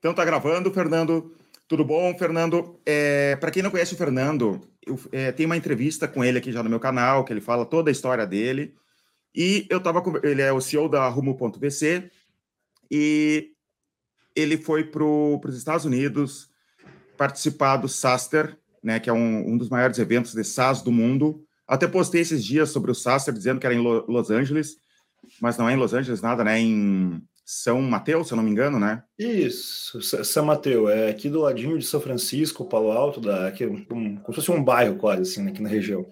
Então tá gravando, Fernando. Tudo bom, Fernando? É, para quem não conhece o Fernando, eu é, tenho uma entrevista com ele aqui já no meu canal, que ele fala toda a história dele. E eu tava com ele é o CEO da Rumo.vc e ele foi para os Estados Unidos participar do SASTER, né, que é um, um dos maiores eventos de SaaS do mundo. Até postei esses dias sobre o SASTER, dizendo que era em Los Angeles, mas não é em Los Angeles nada, né? Em são Mateus, se eu não me engano, né? Isso, São Mateus, é aqui do ladinho de São Francisco, Palo Alto, da, aqui, um, como se fosse um bairro quase, assim, aqui na região.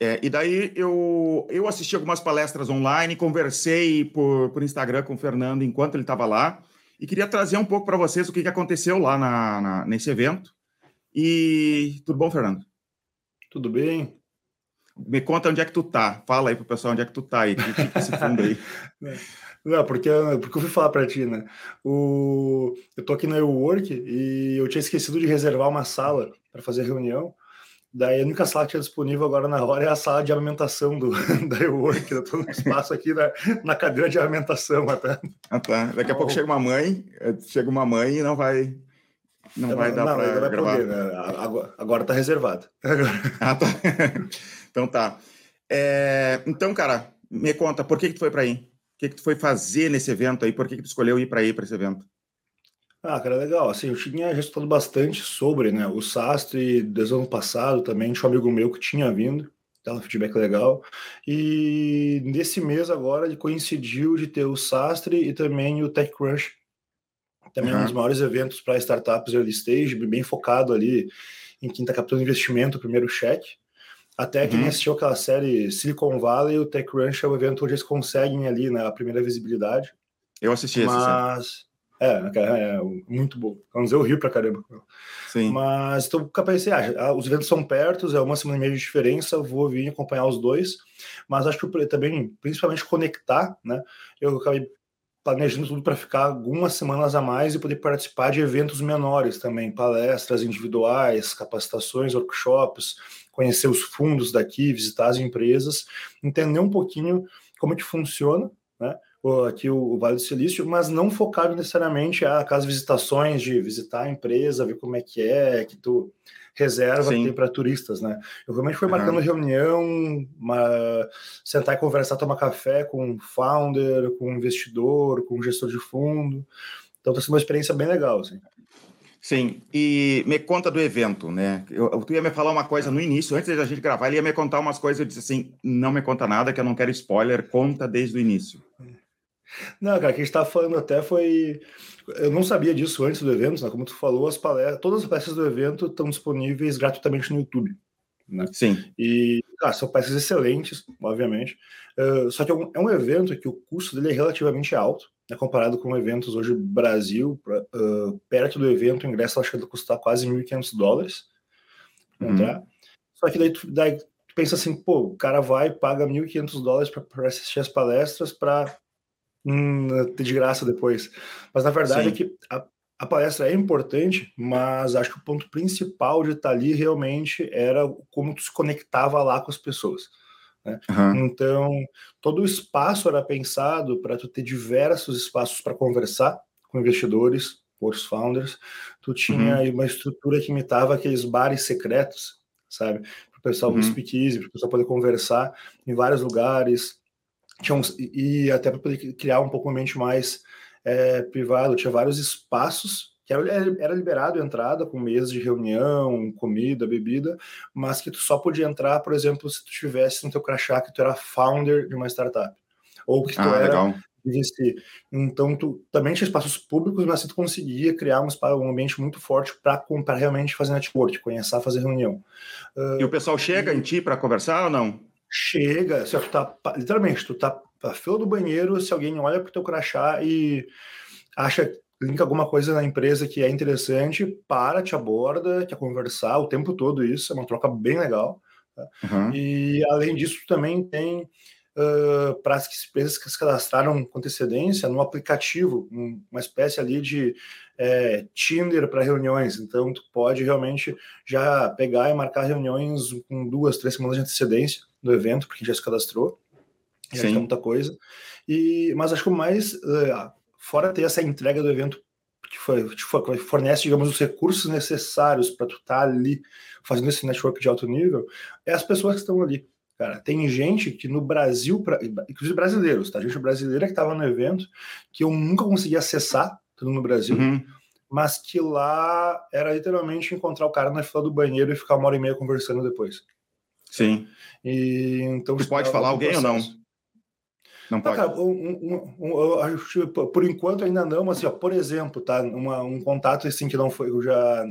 É, e daí eu, eu assisti algumas palestras online, conversei por, por Instagram com o Fernando enquanto ele estava lá, e queria trazer um pouco para vocês o que, que aconteceu lá na, na, nesse evento. E tudo bom, Fernando? Tudo bem. Me conta onde é que tu tá. Fala aí pro pessoal onde é que tu tá aí, que, que esse fundo aí. Não, porque, porque eu fui falar para ti, né? O, eu tô aqui na Work e eu tinha esquecido de reservar uma sala para fazer reunião. Daí a única sala que tinha disponível agora na hora é a sala de amamentação do, da Work. Eu tô no espaço aqui na, na cadeira de amamentação até. Ah, tá. Daqui a pouco chega uma mãe, eh, chega uma mãe e não vai. Não, não vai dar para gravar. Poder, né? Agora, agora tá reservado. Ah, tá. então tá. É, então, cara, me conta, por que, que tu foi para aí? Que, que tu foi fazer nesse evento aí? Por que, que tu escolheu ir para ir para esse evento? Ah, cara, legal. Assim, eu tinha resultado bastante sobre, né? O Sastre, desde o ano passado também, tinha um amigo meu que tinha vindo, dava um feedback legal. E nesse mês agora ele coincidiu de ter o Sastre e também o TechCrunch, também uhum. um dos maiores eventos para startups early stage, bem focado ali em quem está captando investimento, primeiro cheque. Até quem uhum. assistiu aquela série Silicon Valley, o TechCrunch é o evento onde eles conseguem ali né, a primeira visibilidade. Eu assisti Mas... É, é, muito bom. Vamos dizer, eu rio pra caramba. Sim. Mas então, capaz de ah, os eventos são perto, é uma semana e meia de diferença, vou vir acompanhar os dois. Mas acho que também, principalmente conectar, né? Eu acabei planejando tudo para ficar algumas semanas a mais e poder participar de eventos menores também, palestras individuais, capacitações, workshops, conhecer os fundos daqui, visitar as empresas, entender um pouquinho como é que funciona, né? aqui o, Vale do Silício, mas não focado necessariamente a aquelas visitações de visitar a empresa, ver como é que é, que tu reserva Sim. que tem para turistas, né? Eu realmente fui marcando uhum. reunião, uma, sentar e conversar, tomar café com um founder, com um investidor, com um gestor de fundo. Então, está sendo uma experiência bem legal, assim. Sim, e me conta do evento, né? Eu, tu ia me falar uma coisa no início, antes da gente gravar, ele ia me contar umas coisas, eu disse assim, não me conta nada, que eu não quero spoiler, conta desde o início. Não, cara, o que a gente estava falando até foi... Eu não sabia disso antes do evento, né? como tu falou, as palestras, todas as peças do evento estão disponíveis gratuitamente no YouTube. Né? Sim. E ah, são peças excelentes, obviamente. Uh, só que é um, é um evento que o custo dele é relativamente alto né, comparado com eventos hoje Brasil, pra, uh, perto do evento, o ingresso acho que custar quase 1.500 dólares uhum. entrar. Só que daí tu, daí tu pensa assim, pô, o cara vai paga 1.500 dólares para assistir as palestras para hum, de graça depois. Mas na verdade Sim. é que a, a palestra é importante, mas acho que o ponto principal de estar ali realmente era como tu se conectava lá com as pessoas. Né? Uhum. Então, todo o espaço era pensado para tu ter diversos espaços para conversar com investidores, com os founders. Tu tinha uhum. uma estrutura que imitava aqueles bares secretos, sabe? Para o pessoal uhum. speakeasy, para o pessoal poder conversar em vários lugares. Tinha uns, e até para poder criar um pouco mente mais é, privado. Tinha vários espaços que era, era liberado a entrada com mesas de reunião, comida, bebida, mas que tu só podia entrar, por exemplo, se tu tivesse no teu crachá que tu era founder de uma startup, ou que tu ah, era legal. VC. Então, tu também tinha espaços públicos, mas tu conseguia criar um, um ambiente muito forte para realmente fazer network, conhecer, fazer reunião. Uh, e o pessoal chega e... em ti para conversar ou não? Chega, se tu tá, literalmente, tu tá na fila do banheiro, se alguém olha para o teu crachá e acha linka alguma coisa na empresa que é interessante, para, te aborda, quer conversar o tempo todo isso, é uma troca bem legal. Tá? Uhum. E além disso, também tem uh, para as empresas que se cadastraram com antecedência no aplicativo, uma espécie ali de é, Tinder para reuniões. Então, tu pode realmente já pegar e marcar reuniões com duas, três semanas de antecedência do evento, porque já se cadastrou. Já tem muita coisa. E, mas acho que o mais. Uh, fora ter essa entrega do evento que, que fornece, digamos, os recursos necessários para tu estar tá ali fazendo esse network de alto nível, é as pessoas que estão ali. Cara, tem gente que no Brasil, pra, inclusive brasileiros, tá? Gente brasileira que estava no evento, que eu nunca consegui acessar, tudo no Brasil, uhum. mas que lá era literalmente encontrar o cara na fila do banheiro e ficar uma hora e meia conversando depois. Sim. E, então, tu pode falar alguém processo. ou não? Não pode. Cara, um, um, um, por enquanto ainda não, mas assim, ó, por exemplo, tá? Uma, um contato assim que não foi, eu já.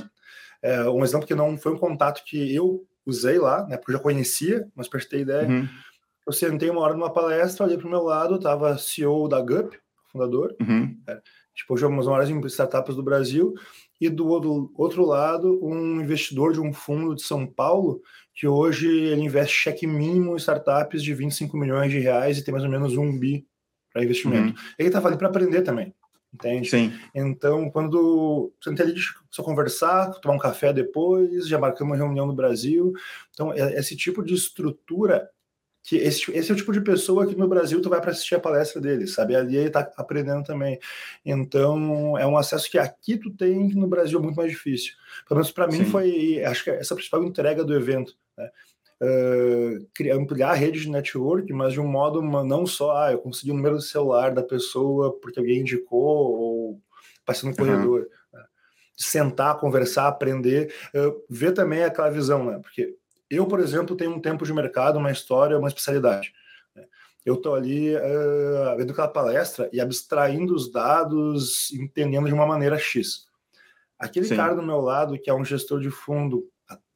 É, um exemplo que não foi um contato que eu usei lá, né? Porque eu já conhecia, mas para ter ideia, uhum. eu sentei uma hora numa palestra, olhei para o meu lado, tava CEO da GUP, fundador, uhum. é, tipo, hoje umas horas em startups do Brasil, e do outro lado, um investidor de um fundo de São Paulo, que hoje ele investe cheque mínimo em startups de 25 milhões de reais e tem mais ou menos um bi para investimento. Uhum. Ele estava ali para aprender também entende? Sim. Então, quando você tem ali só conversar, tomar um café depois, já marcamos uma reunião no Brasil. Então, é, esse tipo de estrutura que esse, esse é o tipo de pessoa que no Brasil tu vai para assistir a palestra dele, sabe? Ali ele está aprendendo também. Então, é um acesso que aqui tu tem que no Brasil é muito mais difícil. Pelo menos para mim foi, acho que essa principal entrega do evento, né? uh, ampliar a rede de network, mas de um modo não só, ah, eu consegui o número do celular da pessoa porque alguém indicou ou passei no corredor. Uhum. Né? Sentar, conversar, aprender, uh, ver também aquela visão, né? Porque eu, por exemplo, tenho um tempo de mercado, uma história, uma especialidade. Né? Eu estou ali uh, vendo aquela palestra e abstraindo os dados, entendendo de uma maneira X. Aquele Sim. cara do meu lado, que é um gestor de fundo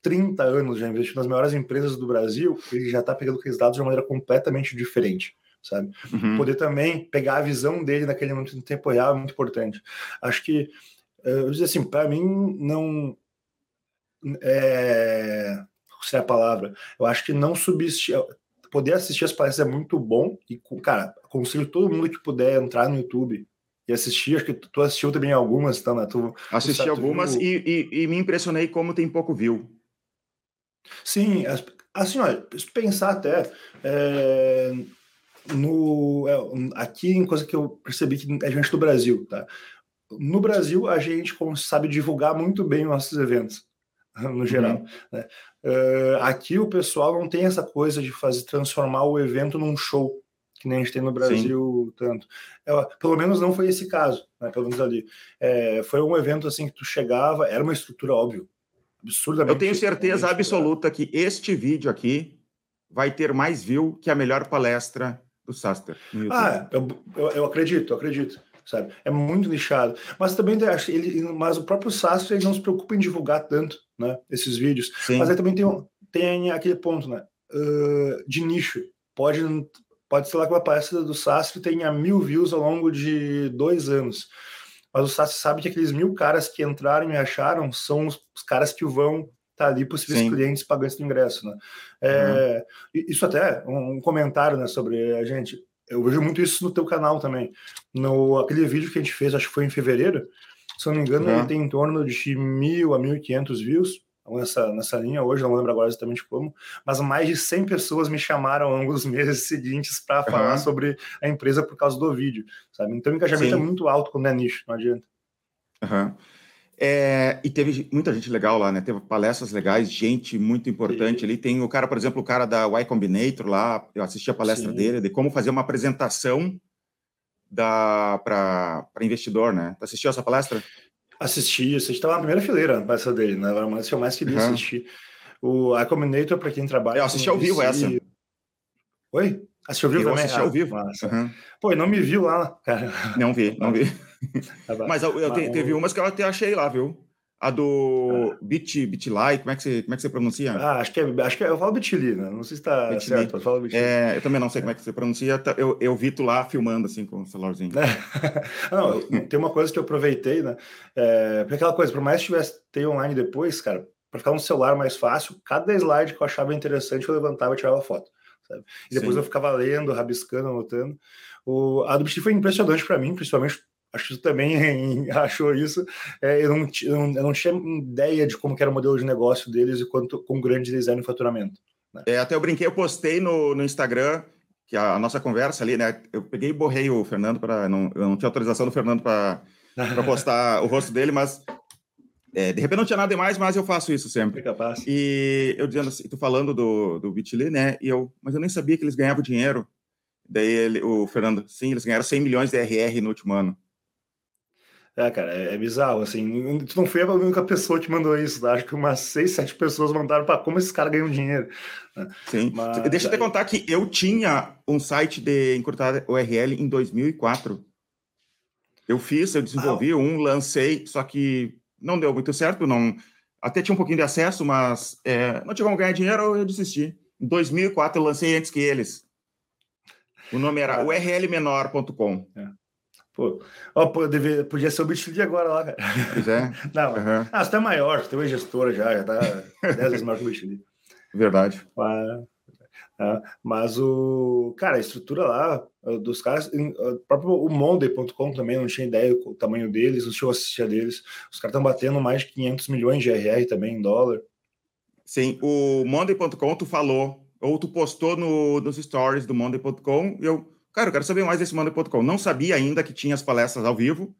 30 anos já investindo nas maiores empresas do Brasil, ele já está pegando aqueles dados de uma maneira completamente diferente, sabe? Uhum. Poder também pegar a visão dele naquele momento em tempo real é muito importante. Acho que, eh, eu dizer assim, para mim, não. É, qual seria a palavra? Eu acho que não subestimar. Poder assistir as palestras é muito bom e, cara, aconselho todo mundo que puder entrar no YouTube e assistir. Acho que tu assistiu também algumas, tá, né? Tu, Assisti tu, algumas tu... E, e, e, me impressionei como tem pouco view. Sim, assim, olha, pensar até é, no é, aqui em coisa que eu percebi que é gente do Brasil, tá? No Brasil a gente sabe divulgar muito bem os nossos eventos no geral. Uhum. Né? Uh, aqui o pessoal não tem essa coisa de fazer transformar o evento num show que nem a gente tem no Brasil Sim. tanto. É, pelo menos não foi esse caso, né? pelo menos ali. É, foi um evento assim que tu chegava, era uma estrutura óbvio, absurdamente. Eu tenho certeza absoluta que este vídeo aqui vai ter mais view que a melhor palestra do Saster. Ah, eu, eu, eu, acredito, eu acredito. Sabe? É muito nichado. Mas também acho ele, mas o próprio Saster ele não se preocupa em divulgar tanto, né? Esses vídeos. Sim. Mas aí também tem, tem aquele ponto, né? Uh, de nicho. Pode, pode ser lá que uma palestra do Sastre tenha mil views ao longo de dois anos mas o Sassi sabe que aqueles mil caras que entraram e acharam são os, os caras que vão estar tá ali possíveis Sim. clientes pagantes do ingresso, né? É, uhum. Isso até, um, um, comentário né, sobre a gente, eu vejo muito isso no teu canal também, no aquele vídeo que a gente fez, acho que foi em fevereiro, se não me engano, ele tem em torno de mil a mil e quinhentos views, nessa, nessa linha hoje, não lembro agora exatamente como, mas mais de 100 pessoas me chamaram ao longo dos meses seguintes para uhum. falar sobre a empresa por causa do vídeo, sabe? Então o engajamento Sim. é muito alto quando é nicho, não adianta. Uhum. É, e teve muita gente legal lá, né? Teve palestras legais, gente muito importante ali. Tem o cara, por exemplo, o cara da Y Combinator lá, eu assisti a palestra Sim. dele, de como fazer uma apresentação para investidor, né? Tu assistiu essa palestra? Assisti, assisti, estava na primeira fileira na palestra dele, né? Era uma das que eu mais queria uhum. assistir. O A Combinator, para quem trabalha. Eu assisti ao vivo essa. Oi? Assistiu ao vivo eu também? assisti ao ah, vivo. Uhum. Pô, e não me viu lá, cara. Não vi, não vi. Tá Mas eu, eu te, teve umas que eu até achei lá, viu? A do ah. Bit, Bitlai, como é que você, como é que você pronuncia? Ah, acho que é, acho que é, eu falo Bitli, né? Não sei se está certo, eu falo Bitli. É, eu também não sei como é que você pronuncia. Tá, eu, eu vi tu lá filmando assim com o celularzinho. não, tem uma coisa que eu aproveitei, né? É, porque aquela coisa, por mais que tivesse ter online depois, cara, para ficar no celular mais fácil, cada slide que eu achava interessante eu levantava e tirava foto. Sabe? E depois Sim. eu ficava lendo, rabiscando, anotando. O, a do Bitli foi impressionante para mim, principalmente acho que tu também achou isso. É, eu, não, eu, não, tinha ideia de como era o modelo de negócio deles e quanto com grande design e faturamento. Né? É, até eu brinquei, eu postei no, no Instagram que a, a, nossa conversa ali, né? Eu peguei e borrei o Fernando para não, eu não tinha autorização do Fernando para para postar o rosto dele, mas é, de repente não tinha nada demais, mas eu faço isso sempre. É capaz. E eu dizendo assim, tu falando do, do Bitly, né? E eu, mas eu nem sabia que eles ganhavam dinheiro. Daí ele, o Fernando, sim, eles ganharam 100 milhões de RR no último ano. É, cara, é, é, bizarro, assim, tu não foi a única pessoa que mandou isso, tá? acho que umas seis, sete pessoas mandaram para como esses caras ganham dinheiro. Né? Sim, Mas, deixa eu te contar que eu tinha um site de encurtar URL em 2004. Eu fiz, eu desenvolvi ah, um, lancei, só que não deu muito certo, não, até tinha um pouquinho de acesso, mas é, não tinha como ganhar dinheiro, eu desisti. Em 2004 eu lancei antes que eles. O nome era urlmenor.com. É. Pô, ó, deve, podia ser o Bitly agora lá, cara. Pois é. Não, uhum. ah, você tá maior, você tem uma gestora já, já tá 10 vezes maior que o Bitly. Verdade. Mas, é, mas o, cara, a estrutura lá dos caras, o próprio o Monday.com também não tinha ideia do tamanho deles, não tinha assistir a deles. Os caras estão batendo mais de 500 milhões de RR também em dólar. Sim, o Monday.com tu falou, ou tu postou no, nos stories do Monday.com, e eu Cara, eu quero saber mais desse Monday.com. Não sabia ainda que tinha as palestras ao vivo.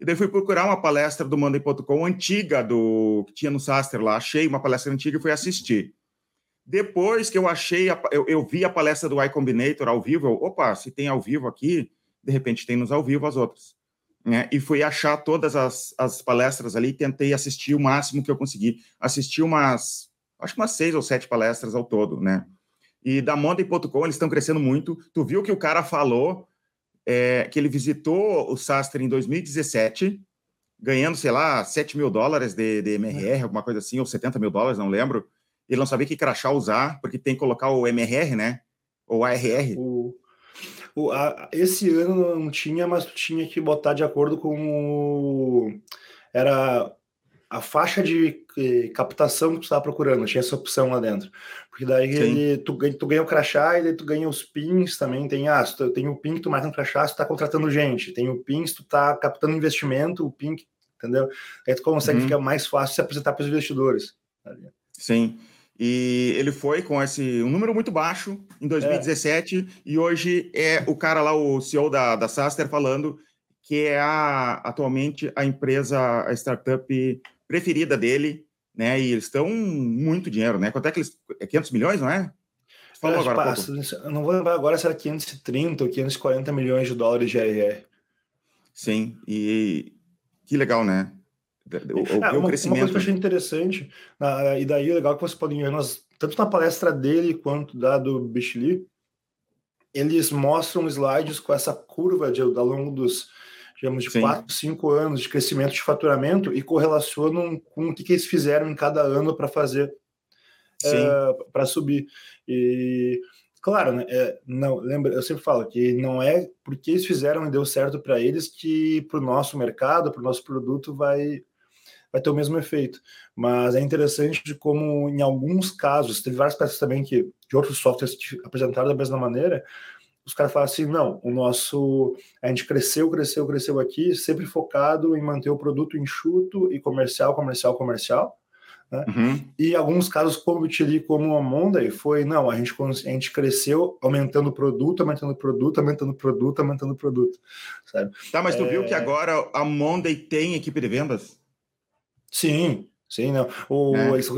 E daí fui procurar uma palestra do Monday.com antiga, do que tinha no Saster lá. Achei uma palestra antiga e fui assistir. Depois que eu achei, a, eu, eu, vi a palestra do iCombinator ao vivo, eu, opa, se tem ao vivo aqui, de repente tem nos ao vivo as outras. Né? E fui achar todas as, as palestras ali, tentei assistir o máximo que eu consegui. Assisti umas, acho que umas seis ou sete palestras ao todo, né? E da Monday.com eles estão crescendo muito. Tu viu que o cara falou é, que ele visitou o Sastre em 2017, ganhando, sei lá, 7 mil dólares de, de MRR, é. alguma coisa assim, ou 70 mil dólares, não lembro. Ele não sabia que crachá usar, porque tem que colocar o MRR, né? Ou ARR. O, o, a, esse ano não tinha, mas tu tinha que botar de acordo com o. Era a faixa de eh, captação que tu estava procurando, tinha essa opção lá dentro. Porque daí ele, tu, tu ganha o crachá e daí tu ganha os pins também. Tem, ah, tu, tem o PIN que tu marca no crachá se tu tá contratando gente. Tem o PIN se tu tá captando investimento, o PIN, entendeu? Aí tu consegue uhum. ficar mais fácil se apresentar para os investidores. Sim. E ele foi com esse um número muito baixo em 2017 é. e hoje é o cara lá, o CEO da, da Saster, falando que é a, atualmente a empresa, a startup preferida dele, né? E eles estão muito dinheiro, né? Quanto é que eles. É 500 milhões, não é? Falou agora. Passa, eu não vou lembrar agora se era 530 ou 540 milhões de dólares de RR. Sim, e que legal, né? O, o, é, uma, crescimento. uma coisa que eu achei interessante, na, e daí é legal que vocês podem ver, nós, tanto na palestra dele quanto da do Bichli, eles mostram slides com essa curva de, ao longo dos, digamos, de Sim. 4, 5 anos de crescimento de faturamento e correlacionam com o que, que eles fizeram em cada ano para fazer, é, para subir. E, claro, né, é, não, lembra, eu sempre falo que não é porque eles fizeram e deu certo para eles que para o nosso mercado, para o nosso produto vai vai ter o mesmo efeito. Mas é interessante de como, em alguns casos, teve várias peças também que de outros softwares apresentaram da mesma maneira, os caras falam assim, não, o nosso, a gente cresceu, cresceu, cresceu aqui, sempre focado em manter o produto enxuto e comercial, comercial, comercial, né? Uhum. E alguns casos, como o Tiri, como a Monday, foi, não, a gente, a gente cresceu aumentando o produto, aumentando o produto, aumentando o produto, aumentando o produto, sabe? Tá, mas tu é... viu que agora a Monday tem equipe de vendas? Sim, Sim, não. O, é. isso,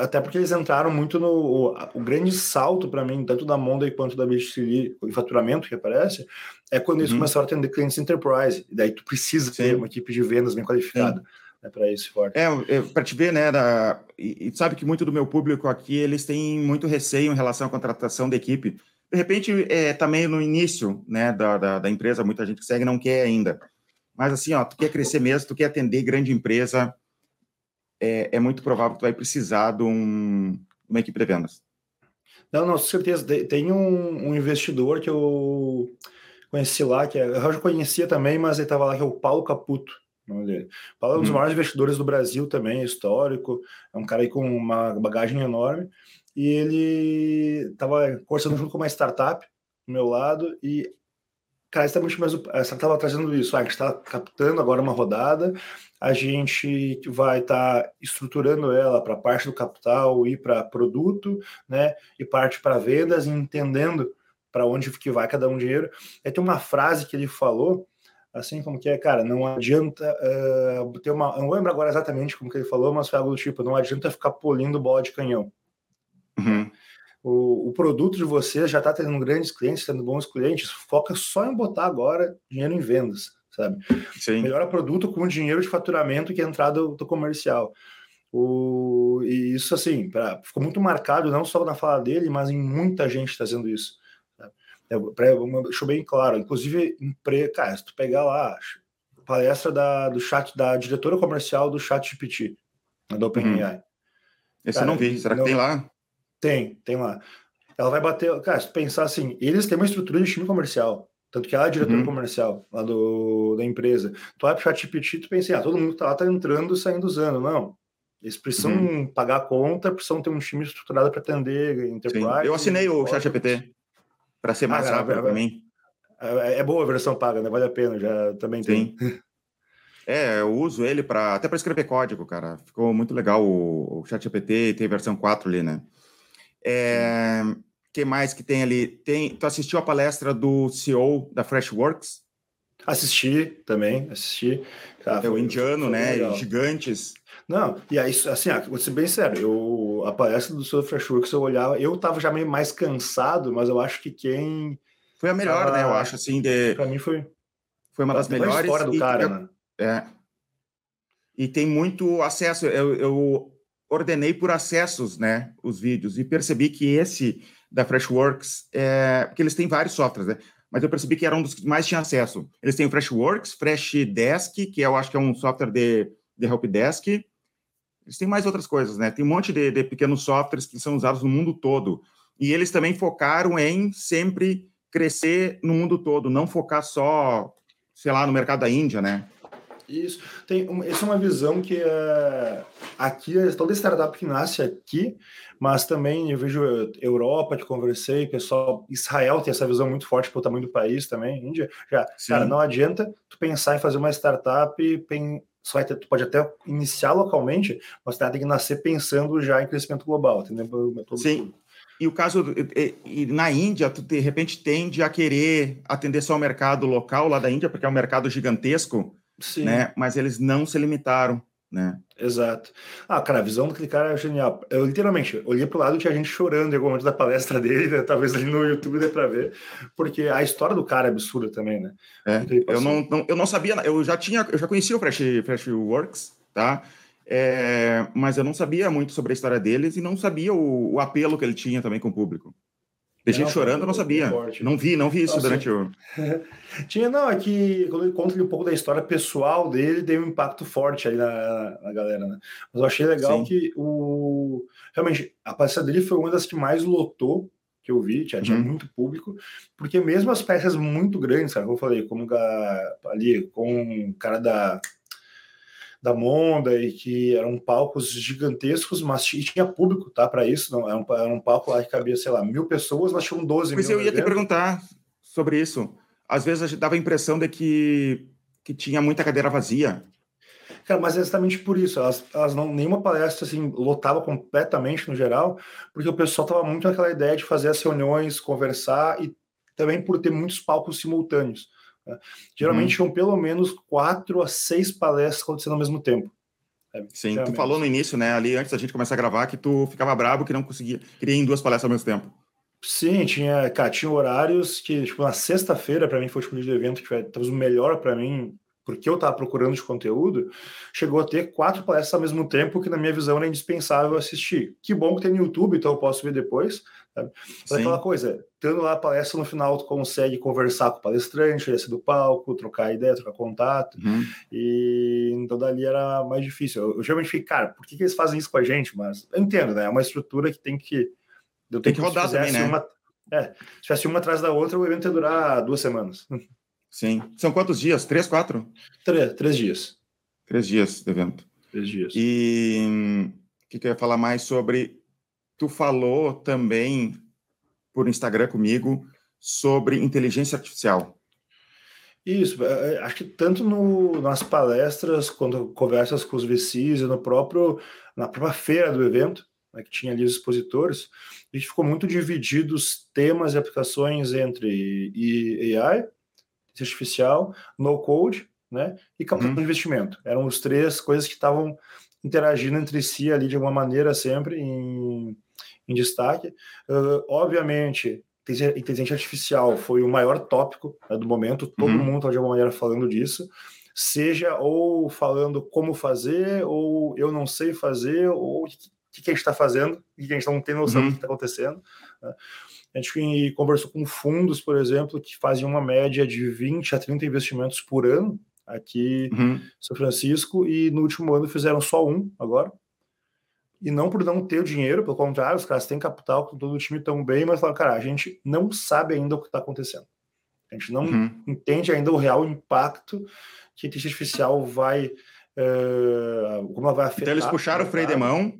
até porque eles entraram muito no. O, o grande salto para mim, tanto da Monday quanto da BXC, o faturamento que aparece, é quando eles uhum. começaram a atender clientes enterprise. E daí tu precisa Sim. ter uma equipe de vendas bem qualificada. Né, para isso forte. É, é para te ver, né? Da, e, e, sabe que muito do meu público aqui eles têm muito receio em relação à contratação da equipe. De repente, é, também no início né, da, da, da empresa, muita gente que segue não quer ainda. Mas assim, ó, tu quer crescer mesmo, tu quer atender grande empresa, é, é muito provável que tu vai precisar de um, uma equipe de vendas. Não, não, com certeza. Tem um, um, investidor que eu conheci lá, que é, eu já conhecia também, mas ele estava lá, que é o Paulo Caputo. Paulo é um dos hum. maiores investidores do Brasil também, histórico, é um cara aí com uma bagagem enorme, e ele estava conversando junto com uma startup do meu lado, e cara, exatamente mais essa estava trazendo isso. Ah, a gente está captando agora uma rodada, a gente vai estar tá estruturando ela para parte do capital e para produto, né? E parte para vendas, entendendo para onde que vai cada um dinheiro. É tem uma frase que ele falou assim como que é, cara, não adianta uh, ter uma. Eu não lembro agora exatamente como que ele falou, mas foi algo do tipo: não adianta ficar polindo bola de canhão. Uhum. O, o, produto de vocês já está tendo grandes clientes, tendo bons clientes, foca só em botar agora dinheiro em vendas, sabe? Sim. Melhora produto com dinheiro de faturamento que é entrada do, do comercial. O, e isso, assim, pra, ficou muito marcado, não só na fala dele, mas em muita gente fazendo isso. É, pra, deixou bem claro. Inclusive, empre, cara, se tu pegar lá, palestra da, do chat, da diretora comercial do Chat GPT, da OpenAI. Uhum. Esse cara, eu não vi. Será não, que tem lá? Tem, tem lá. Ela vai bater. Cara, se pensar assim, eles têm uma estrutura de time comercial. Tanto que ela é diretora uhum. comercial lá do, da empresa. Tu vai pro chat GPT, tu pensa, ah, todo mundo tá lá tá entrando e saindo usando. Não. Eles precisam uhum. pagar a conta, precisam ter um time estruturado para atender enterprise. Sim. Eu assinei o chat GPT para ser mais ah, rápido é, para mim. É, é, boa a versão paga, né? Vale a pena, já também Sim. tem. É, eu uso ele para até para escrever código, cara. Ficou muito legal o, o ChatGPT, tem versão 4 ali, né? É, que mais que tem ali? Tem, tu assistiu a palestra do CEO da Freshworks? Assisti também, assisti. Ah, é o indiano, né? Legal. Gigantes. Não, e aí, assim, ah, vou ser bem sério, eu, a palestra do Sr. Freshworks eu olhava, eu tava já meio mais cansado, mas eu acho que quem. Foi a melhor, tava, né? Eu acho, assim, de. Pra mim foi. Foi uma das melhores. A história do cara, né? É. E tem muito acesso. Eu, eu ordenei por acessos, né? Os vídeos, e percebi que esse da Freshworks, é, porque eles têm vários softwares, né? Mas eu percebi que era um dos que mais tinha acesso. Eles têm o Freshworks, Freshdesk, que eu acho que é um software de, de helpdesk, eles têm mais outras coisas, né? Tem um monte de, de pequenos softwares que são usados no mundo todo. E eles também focaram em sempre crescer no mundo todo, não focar só, sei lá, no mercado da Índia, né? Isso. Tem, essa é uma visão que é, aqui, é toda startup que nasce aqui, mas também eu vejo Europa, que conversei, pessoal, Israel tem essa visão muito forte pelo tamanho do país também, Índia. Já, cara, não adianta tu pensar em fazer uma startup, você vai ter, tu pode até iniciar localmente, mas você tem que nascer pensando já em crescimento global, entendeu? Sim. E o caso, na Índia, tu de repente tende a querer atender só o mercado local lá da Índia, porque é um mercado gigantesco, Sim. né? Mas eles não se limitaram né? Exato. Ah, cara, a visão daquele cara é genial. Eu literalmente olhei pro lado e tinha gente chorando em algum momento da palestra dele, né? talvez ali no YouTube dê para ver, porque a história do cara é absurda também, né? É, eu não, não, eu não sabia, eu já tinha, eu já conhecia o Fresh, Freshworks, tá? É, mas eu não sabia muito sobre a história deles e não sabia o, o apelo que ele tinha também com o público. Tem gente chorando, eu não sabia. Forte. Não vi, não vi isso durante o. Tinha, não, é que quando ele conta um pouco da história pessoal dele, deu um impacto forte aí na, na galera, né? Mas eu achei legal Sim. que o. Realmente, a palestra dele foi uma das que mais lotou que eu vi, tinha, tinha uhum. muito público, porque mesmo as peças muito grandes, cara, como eu falei, como ali com o cara da da Monda e que eram palcos gigantescos, mas tinha público, tá, para isso, não, era um, era um palco lá que cabia, sei lá, mil pessoas, mas tinham 12 pois mil. Mas eu ia te perguntar sobre isso. Às vezes a gente dava a impressão de que, que tinha muita cadeira vazia. Cara, mas é exatamente por isso, elas, elas não, nenhuma palestra assim lotava completamente no geral, porque o pessoal tava muito naquela ideia de fazer as reuniões, conversar e também por ter muitos palcos simultâneos. Né? Geralmente uhum. tinham pelo menos quatro a seis palestras acontecendo ao mesmo tempo. É, Sim, geralmente. tu falou no início, né, ali antes da gente começar a gravar, que tu ficava bravo que não conseguia, queria ir em duas palestras ao mesmo tempo. Sim, tinha, cara, tinha horários que, tipo, na sexta-feira, para mim, foi o tipo de evento que foi talvez o melhor para mim, porque eu estava procurando de conteúdo, chegou a ter quatro palestras ao mesmo tempo, que na minha visão era indispensável assistir. Que bom que tem no YouTube, então eu posso ver depois. Sabe? Mas aquela coisa, tendo lá a palestra no final, tu consegue conversar com o palestrante, descer do palco, trocar ideia, trocar contato, uhum. e então dali era mais difícil. Eu, eu geralmente fico, cara, por que, que, eles fazem isso com a gente? Mas eu entendo, né? É uma estrutura que tem que. Eu tem que rodar também, né? Uma, é, se tivesse uma atrás da outra, o evento ia durar duas semanas. Sim. São quantos dias? Três, quatro? Três, três dias. Três dias de evento. Três dias. E o que, que eu ia falar mais sobre tu falou também por Instagram comigo sobre inteligência artificial. Isso, é, é, acho que tanto no, nas palestras, quando conversas com os VCs e no próprio, na própria feira do evento, né, que tinha ali os expositores, a gente ficou muito dividido os temas e aplicações entre AI artificial, no code, né? E captação uhum. de investimento. Eram os três coisas que estavam interagindo entre si ali de alguma maneira sempre em, em destaque. Uh, obviamente, inteligência artificial foi o maior tópico né, do momento, todo uhum. mundo está de alguma maneira falando disso, seja ou falando como fazer, ou eu não sei fazer, ou o que, que, a gente está fazendo, e que a gente não tem noção uhum. do que está acontecendo. Né? A gente conversou com fundos, por exemplo, que fazem uma média de 20 a 30 investimentos por ano aqui uhum. em São Francisco, e no último ano fizeram só um agora. E não por não ter o dinheiro, pelo contrário, os caras têm capital, com todo o time tão bem, mas falaram, cara, a gente não sabe ainda o que está acontecendo. A gente não uhum. entende ainda o real impacto que a inteligência artificial vai. Uh, como ela vai afetar. Então eles puxaram o freio de mão,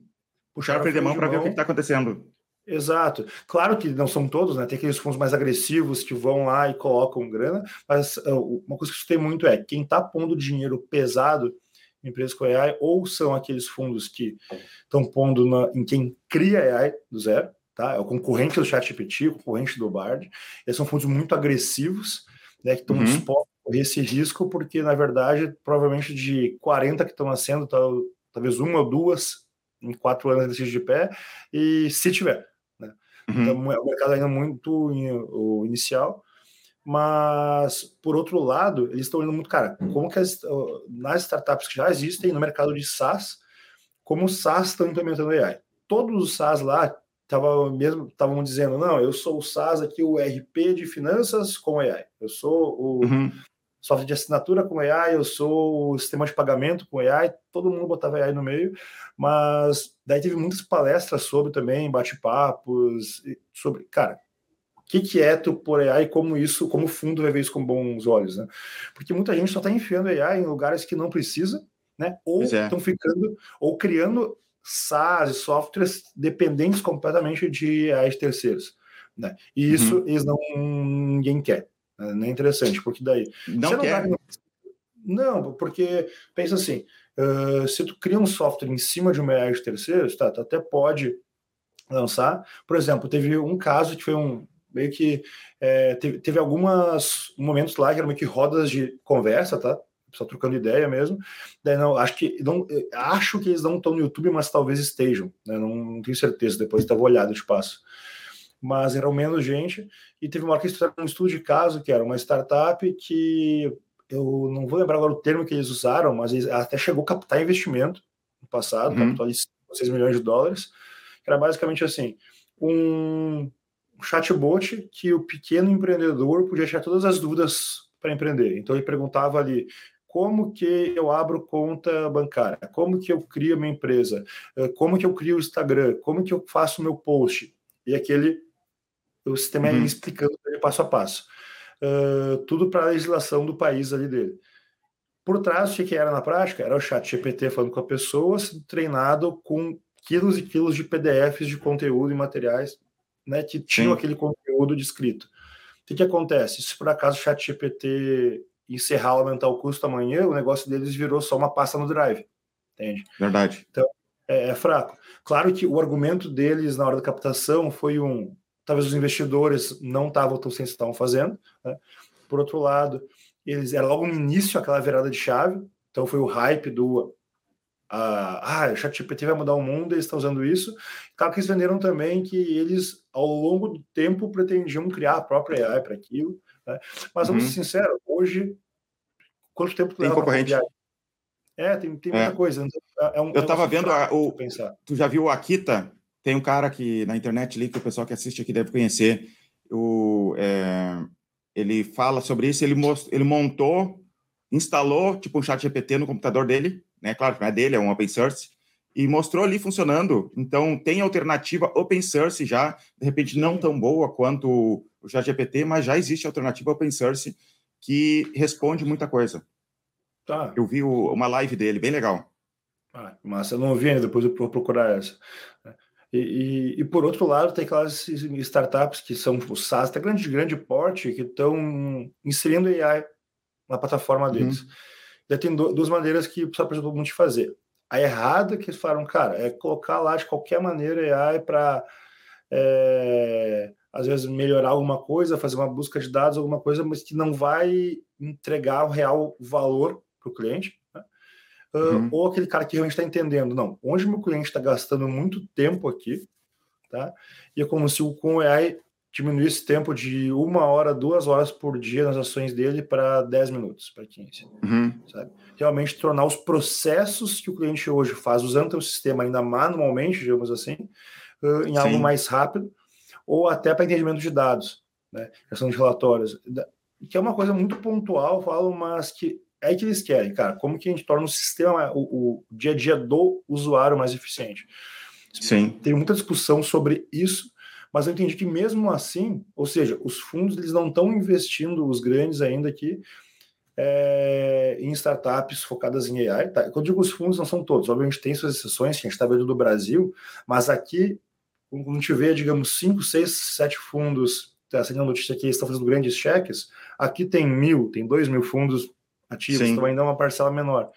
puxaram o freio de mão para ver o que está acontecendo. Exato. Claro que não são todos, né? Tem aqueles fundos mais agressivos que vão lá e colocam grana, mas uh, uma coisa que eu tem muito é quem está pondo dinheiro pesado em empresas com AI ou são aqueles fundos que estão pondo na, em quem cria AI do zero, tá? É o concorrente do ChatGPT, o concorrente do Bard. Esses são fundos muito agressivos, né? Que estão uhum. dispostos a correr esse risco, porque na verdade, provavelmente de 40 que estão nascendo, talvez uma ou duas em quatro anos de pé, e se tiver. Uhum. Então, é um mercado ainda muito o inicial. Mas, por outro lado, eles estão olhando muito, cara, como que as, nas startups que já existem no mercado de SaaS, como os SaaS estão implementando AI. Todos os SaaS lá estavam mesmo estavam dizendo, não, eu sou o SaaS aqui, o RP de finanças com AI. Eu sou o uhum software de assinatura com AI, eu sou o sistema de pagamento com AI, todo mundo botava AI no meio, mas daí teve muitas palestras sobre também, bate-papos, sobre, cara, o que, que é tu por AI e como isso, como o fundo vai ver isso com bons olhos, né? Porque muita gente só está enfiando AI em lugares que não precisa, né? Ou estão é. ficando, ou criando SaaS e softwares dependentes completamente de AI de terceiros. Né? E isso uhum. eles não ninguém quer. Né? Não é interessante, porque daí. Não quer. Não, não, porque pensa assim: uh, se tu cria um software em cima de uma AI de terceiros, tá, tu até pode lançar. Por exemplo, teve um caso que foi um meio que é, teve, teve alguns momentos lá que eram meio que rodas de conversa, tá? Só trocando ideia mesmo. Daí não, acho que não, acho que eles não estão no YouTube, mas talvez estejam. Né? Não, não, tenho certeza. Depois estava olhado, de passo mas eram menos gente. E teve uma hora que eles fizeram um estudo de caso, que era uma startup que eu não vou lembrar agora o termo que eles usaram, mas eles até chegou a captar investimento no passado, uhum. ali 6 milhões de dólares, que era basicamente assim, um chatbot que o pequeno empreendedor podia tirar todas as dúvidas para empreender. Então ele perguntava ali como que eu abro conta bancária, como que eu crio minha empresa, como que eu crio o Instagram, como que eu faço meu post. E aquele o sistema uhum. é explicando ele passo a passo. Uh, tudo para a legislação do país ali dele. Por trás, o que era na prática? Era o chat GPT falando com a pessoa, treinado com quilos e quilos de PDFs de conteúdo e materiais né, que tinham Sim. aquele conteúdo descrito. O que, que acontece? Se por acaso o chat GPT encerrar, aumentar o custo amanhã, o negócio deles virou só uma pasta no Drive. Entende? Verdade. Então, é, é fraco. Claro que o argumento deles na hora da captação foi um talvez os investidores não estavam tão cientes estavam fazendo. Né? Por outro lado, eles era logo no início aquela virada de chave, então foi o hype do ah, o ChatGPT vai mudar o mundo, eles estão usando isso. Claro que eles venderam também que eles, ao longo do tempo, pretendiam criar a própria AI para aquilo. Né? Mas vamos uhum. ser sinceros, hoje, quanto tempo tem concorrente? É, tem, tem muita é. coisa. É um, Eu estava é um vendo a, o. Pensar. Tu já viu o Akita? Tem um cara que na internet ali que o pessoal que assiste aqui deve conhecer. O, é, ele fala sobre isso. Ele, most, ele montou, instalou tipo um chat GPT no computador dele, né? Claro que não é dele, é um open source, e mostrou ali funcionando. Então tem alternativa open source já, de repente não tão boa quanto o chat GPT, mas já existe alternativa open source que responde muita coisa. Tá. Eu vi o, uma live dele, bem legal. Ah, massa, eu não ouvi ainda, depois eu vou procurar essa. E, e, e, por outro lado, tem aquelas startups que são o SaaS, até grande, grande porte, que estão inserindo AI na plataforma uhum. deles. Uhum. Tem duas maneiras que precisa por exemplo, de fazer. A errada que eles falaram, cara, é colocar lá de qualquer maneira AI para é, às vezes melhorar alguma coisa, fazer uma busca de dados, alguma coisa, mas que não vai entregar o real valor para o cliente. Uhum. Uh, ou aquele cara que realmente está entendendo, não, onde meu cliente está gastando muito tempo aqui, tá? E é como se o com o AI diminuir esse tempo de uma hora, duas horas por dia nas ações dele para 10 minutos, para 15. Uhum. Sabe? Realmente tornar os processos que o cliente hoje faz usando o sistema ainda manualmente, digamos assim, uh, em Sim. algo mais rápido, ou até para entendimento de dados, né? questão de relatórios, que é uma coisa muito pontual, falo, mas que é aí que eles querem, cara, como que a gente torna o sistema, o, o dia a dia do usuário mais eficiente. Sim. Tem muita discussão sobre isso, mas eu entendi que mesmo assim, ou seja, os fundos eles não estão investindo, os grandes ainda aqui, é, em startups focadas em AI. Tá? Quando eu digo os fundos, não são todos, obviamente tem suas exceções, a gente está vendo do Brasil, mas aqui, quando a gente vê, digamos, cinco, seis, sete fundos, tá, sendo a notícia aqui, estão fazendo grandes cheques, aqui tem mil, tem dois mil fundos ativos, Sim. então ainda é uma parcela menor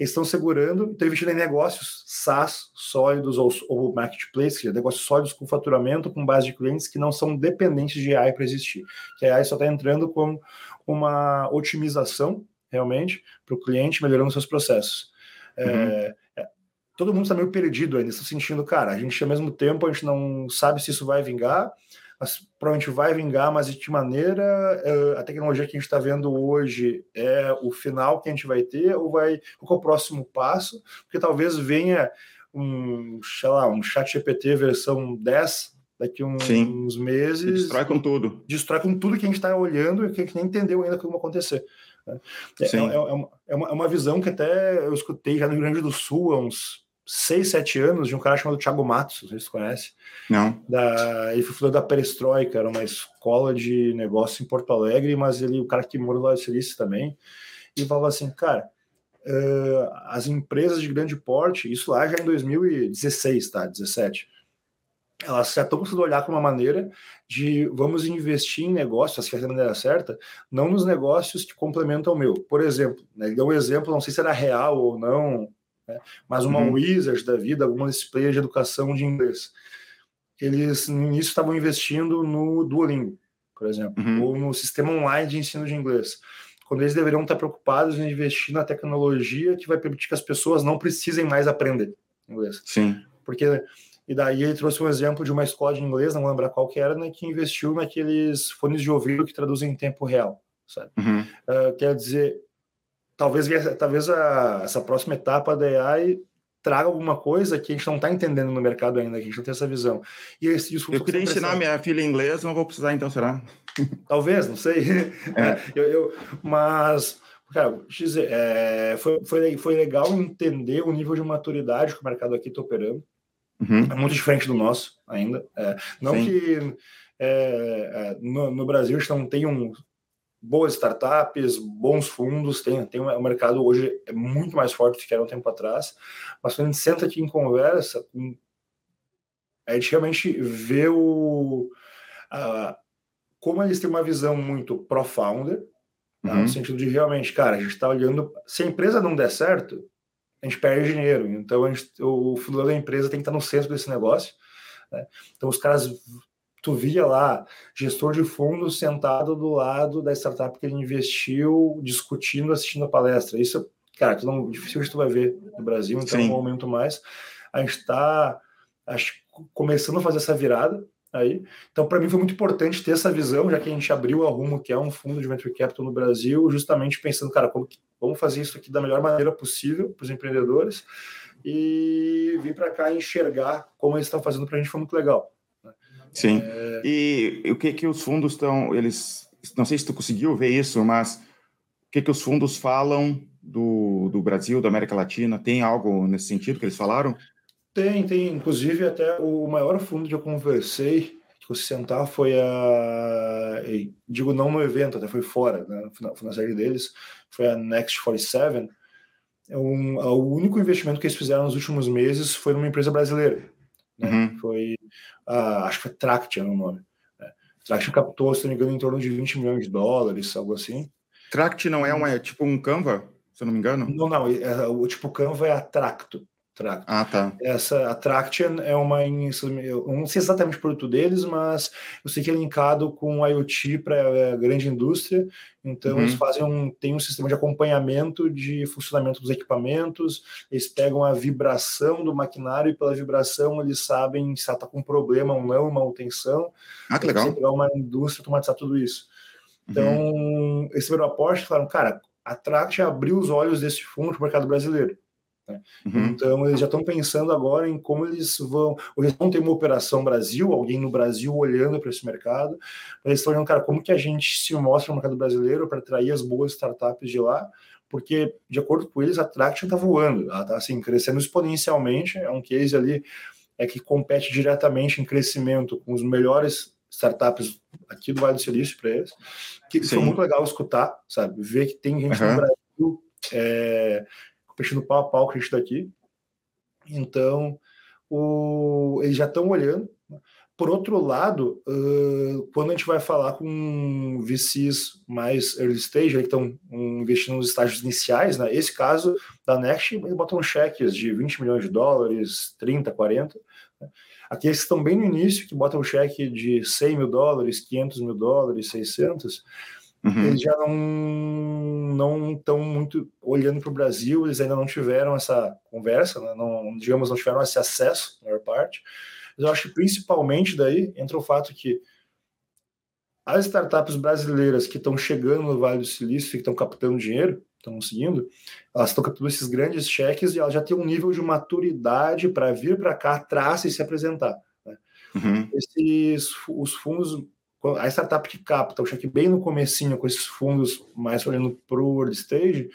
eles estão segurando, estão investindo em negócios SaaS sólidos ou, ou marketplace, é negócios sólidos com faturamento, com base de clientes que não são dependentes de AI para existir. Que a AI só está entrando com uma otimização, realmente, para o cliente, melhorando seus processos. É, uhum. É, todo mundo está meio perdido ainda, está sentindo, cara, a gente ao mesmo tempo, a gente não sabe se isso vai vingar, mas provavelmente vai vingar, mas de que maneira eh, a tecnologia que a gente está vendo hoje é o final que a gente vai ter, ou vai qual é o próximo passo? Porque talvez venha um, sei lá, um chat GPT versão 10 daqui uns, uns meses. E destrói com tudo. Destrói com tudo que a gente está olhando e que a gente nem entendeu ainda como acontecer. Né? É, é, é, uma, é, uma, é uma visão que até eu escutei já no Rio Grande do Sul há uns seis, sete anos de um cara chamado Thiago Matos, vocês conhecem? Não. Da, ele foi fundador da Perestroika, era uma escola de negócio em Porto Alegre, mas ele, o cara que morou lá em Silício também, e falava assim, cara, uh, as empresas de grande porte, isso lá já em 2016, tá? 17. Elas já estão conseguindo olhar com uma maneira de vamos investir em negócios, se faz da maneira certa, não nos negócios que complementam o meu. Por exemplo, né, ele deu um exemplo, não sei se era real ou não, né? mas uma uhum. Wizard da vida, alguma display de educação de inglês. Eles, no início, estavam investindo no Duolingo, por exemplo, uhum. ou no sistema online de ensino de inglês. Quando eles deveriam estar preocupados em investir na tecnologia que vai permitir que as pessoas não precisem mais aprender inglês. Sim. Porque e daí ele trouxe um exemplo de uma escola de inglês, não vou lembrar qual que era, né, que investiu naqueles fones de ouvido que traduzem em tempo real, sabe? Uhum. Uh, quer dizer, talvez, talvez a, essa próxima etapa da AI traga alguma coisa que a gente não está entendendo no mercado ainda, que a gente não tem essa visão. E esse Eu queria ensinar minha filha inglês, não vou precisar então, será? Talvez, não sei. É. eu, eu, mas, cara, dizer, é, foi, foi, foi legal entender o nível de maturidade que o mercado aqui está operando. Uhum. É muito diferente do nosso ainda. É, não Sim. que é, é, no, no, Brasil a gente não tem um boas startups, bons fundos, tem, tem um, o mercado hoje é muito mais forte do que era um tempo atrás, mas quando a gente senta aqui em conversa, a gente realmente vê o, a, como eles têm uma visão muito pro-founder, tá? uhum. no sentido de realmente, cara, a gente está olhando, se a empresa não der certo, a gente perde dinheiro, então gente, o fundador da empresa tem que estar no centro desse negócio, né? então os caras tu via lá gestor de fundos sentado do lado da startup que ele investiu, discutindo, assistindo a palestra. Isso, cara, tu não, dificilmente tu vai ver no Brasil, então Sim. é um momento mais. A gente está começando a fazer essa virada aí. Então, para mim foi muito importante ter essa visão, já que a gente abriu a Rumo, que é um fundo de venture capital no Brasil, justamente pensando, cara, como que, vamos fazer isso aqui da melhor maneira possível para os empreendedores e vir para cá enxergar como eles estão fazendo para a gente foi muito legal. Sim. É... E, e o que que os fundos estão, eles, não sei se tu conseguiu ver isso, mas o que que os fundos falam do, do Brasil, da América Latina? Tem algo nesse sentido que eles falaram? Tem, tem. Inclusive, até o maior fundo que eu conversei, que eu sentar, foi a. Digo, não no evento, até foi fora, né, na série deles, foi a Next 47. É um, o único investimento que eles fizeram nos últimos meses foi numa empresa brasileira. Né? Uhum. Foi ah, acho que foi Traction o nome. Né? Traction captou, se não me engano, em torno de 20 milhões de dólares, algo assim. Tract não é, uma, é tipo um Canva, se eu não me engano? Não, não, é, o tipo Canva é a Tracto. Tract. Ah, tá. Essa Attraction é uma. Eu não sei exatamente o produto deles, mas eu sei que é linkado com IoT para a grande indústria. Então, uhum. eles fazem um, tem um sistema de acompanhamento de funcionamento dos equipamentos, eles pegam a vibração do maquinário e pela vibração eles sabem se ela está com problema ou não, manutenção. Ah, que legal. pegar uma indústria automatizar tudo isso. Então, uhum. esse primeiro aporte falaram, cara, a Tract abriu os olhos desse fundo para o mercado brasileiro. Né? Uhum. Então, eles já estão pensando agora em como eles vão. Eles vão ter uma operação Brasil, alguém no Brasil olhando para esse mercado. Eles estão olhando, cara, como que a gente se mostra no mercado brasileiro para atrair as boas startups de lá, porque, de acordo com eles, a Traction está voando, ela está assim, crescendo exponencialmente. É um case ali é que compete diretamente em crescimento com os melhores startups aqui do Vale do Silício para eles. Que Sim. foi muito legal escutar, sabe? Ver que tem gente uhum. no Brasil é, competindo pau a pau com a gente daqui. Então, o, eles já estão olhando. Né? Por outro lado, uh, quando a gente vai falar com VCs mais early stage, que estão investindo nos estágios iniciais, né? esse caso da Next, eles botam cheques de 20 milhões de dólares, 30, 40. Né? Aqueles que estão bem no início, que botam cheque de 100 mil dólares, 500 mil dólares, 600, Uhum. Eles já não não estão muito olhando para o Brasil, eles ainda não tiveram essa conversa, né? não, digamos, não tiveram esse acesso, na maior parte. Mas eu acho que principalmente daí entra o fato que as startups brasileiras que estão chegando no Vale do Silício, que estão captando dinheiro, estão conseguindo, elas estão captando esses grandes cheques e elas já têm um nível de maturidade para vir para cá atrás e se apresentar. Né? Uhum. Esses, os fundos a startup que capta o cheque bem no comecinho com esses fundos mais olhando para o early stage,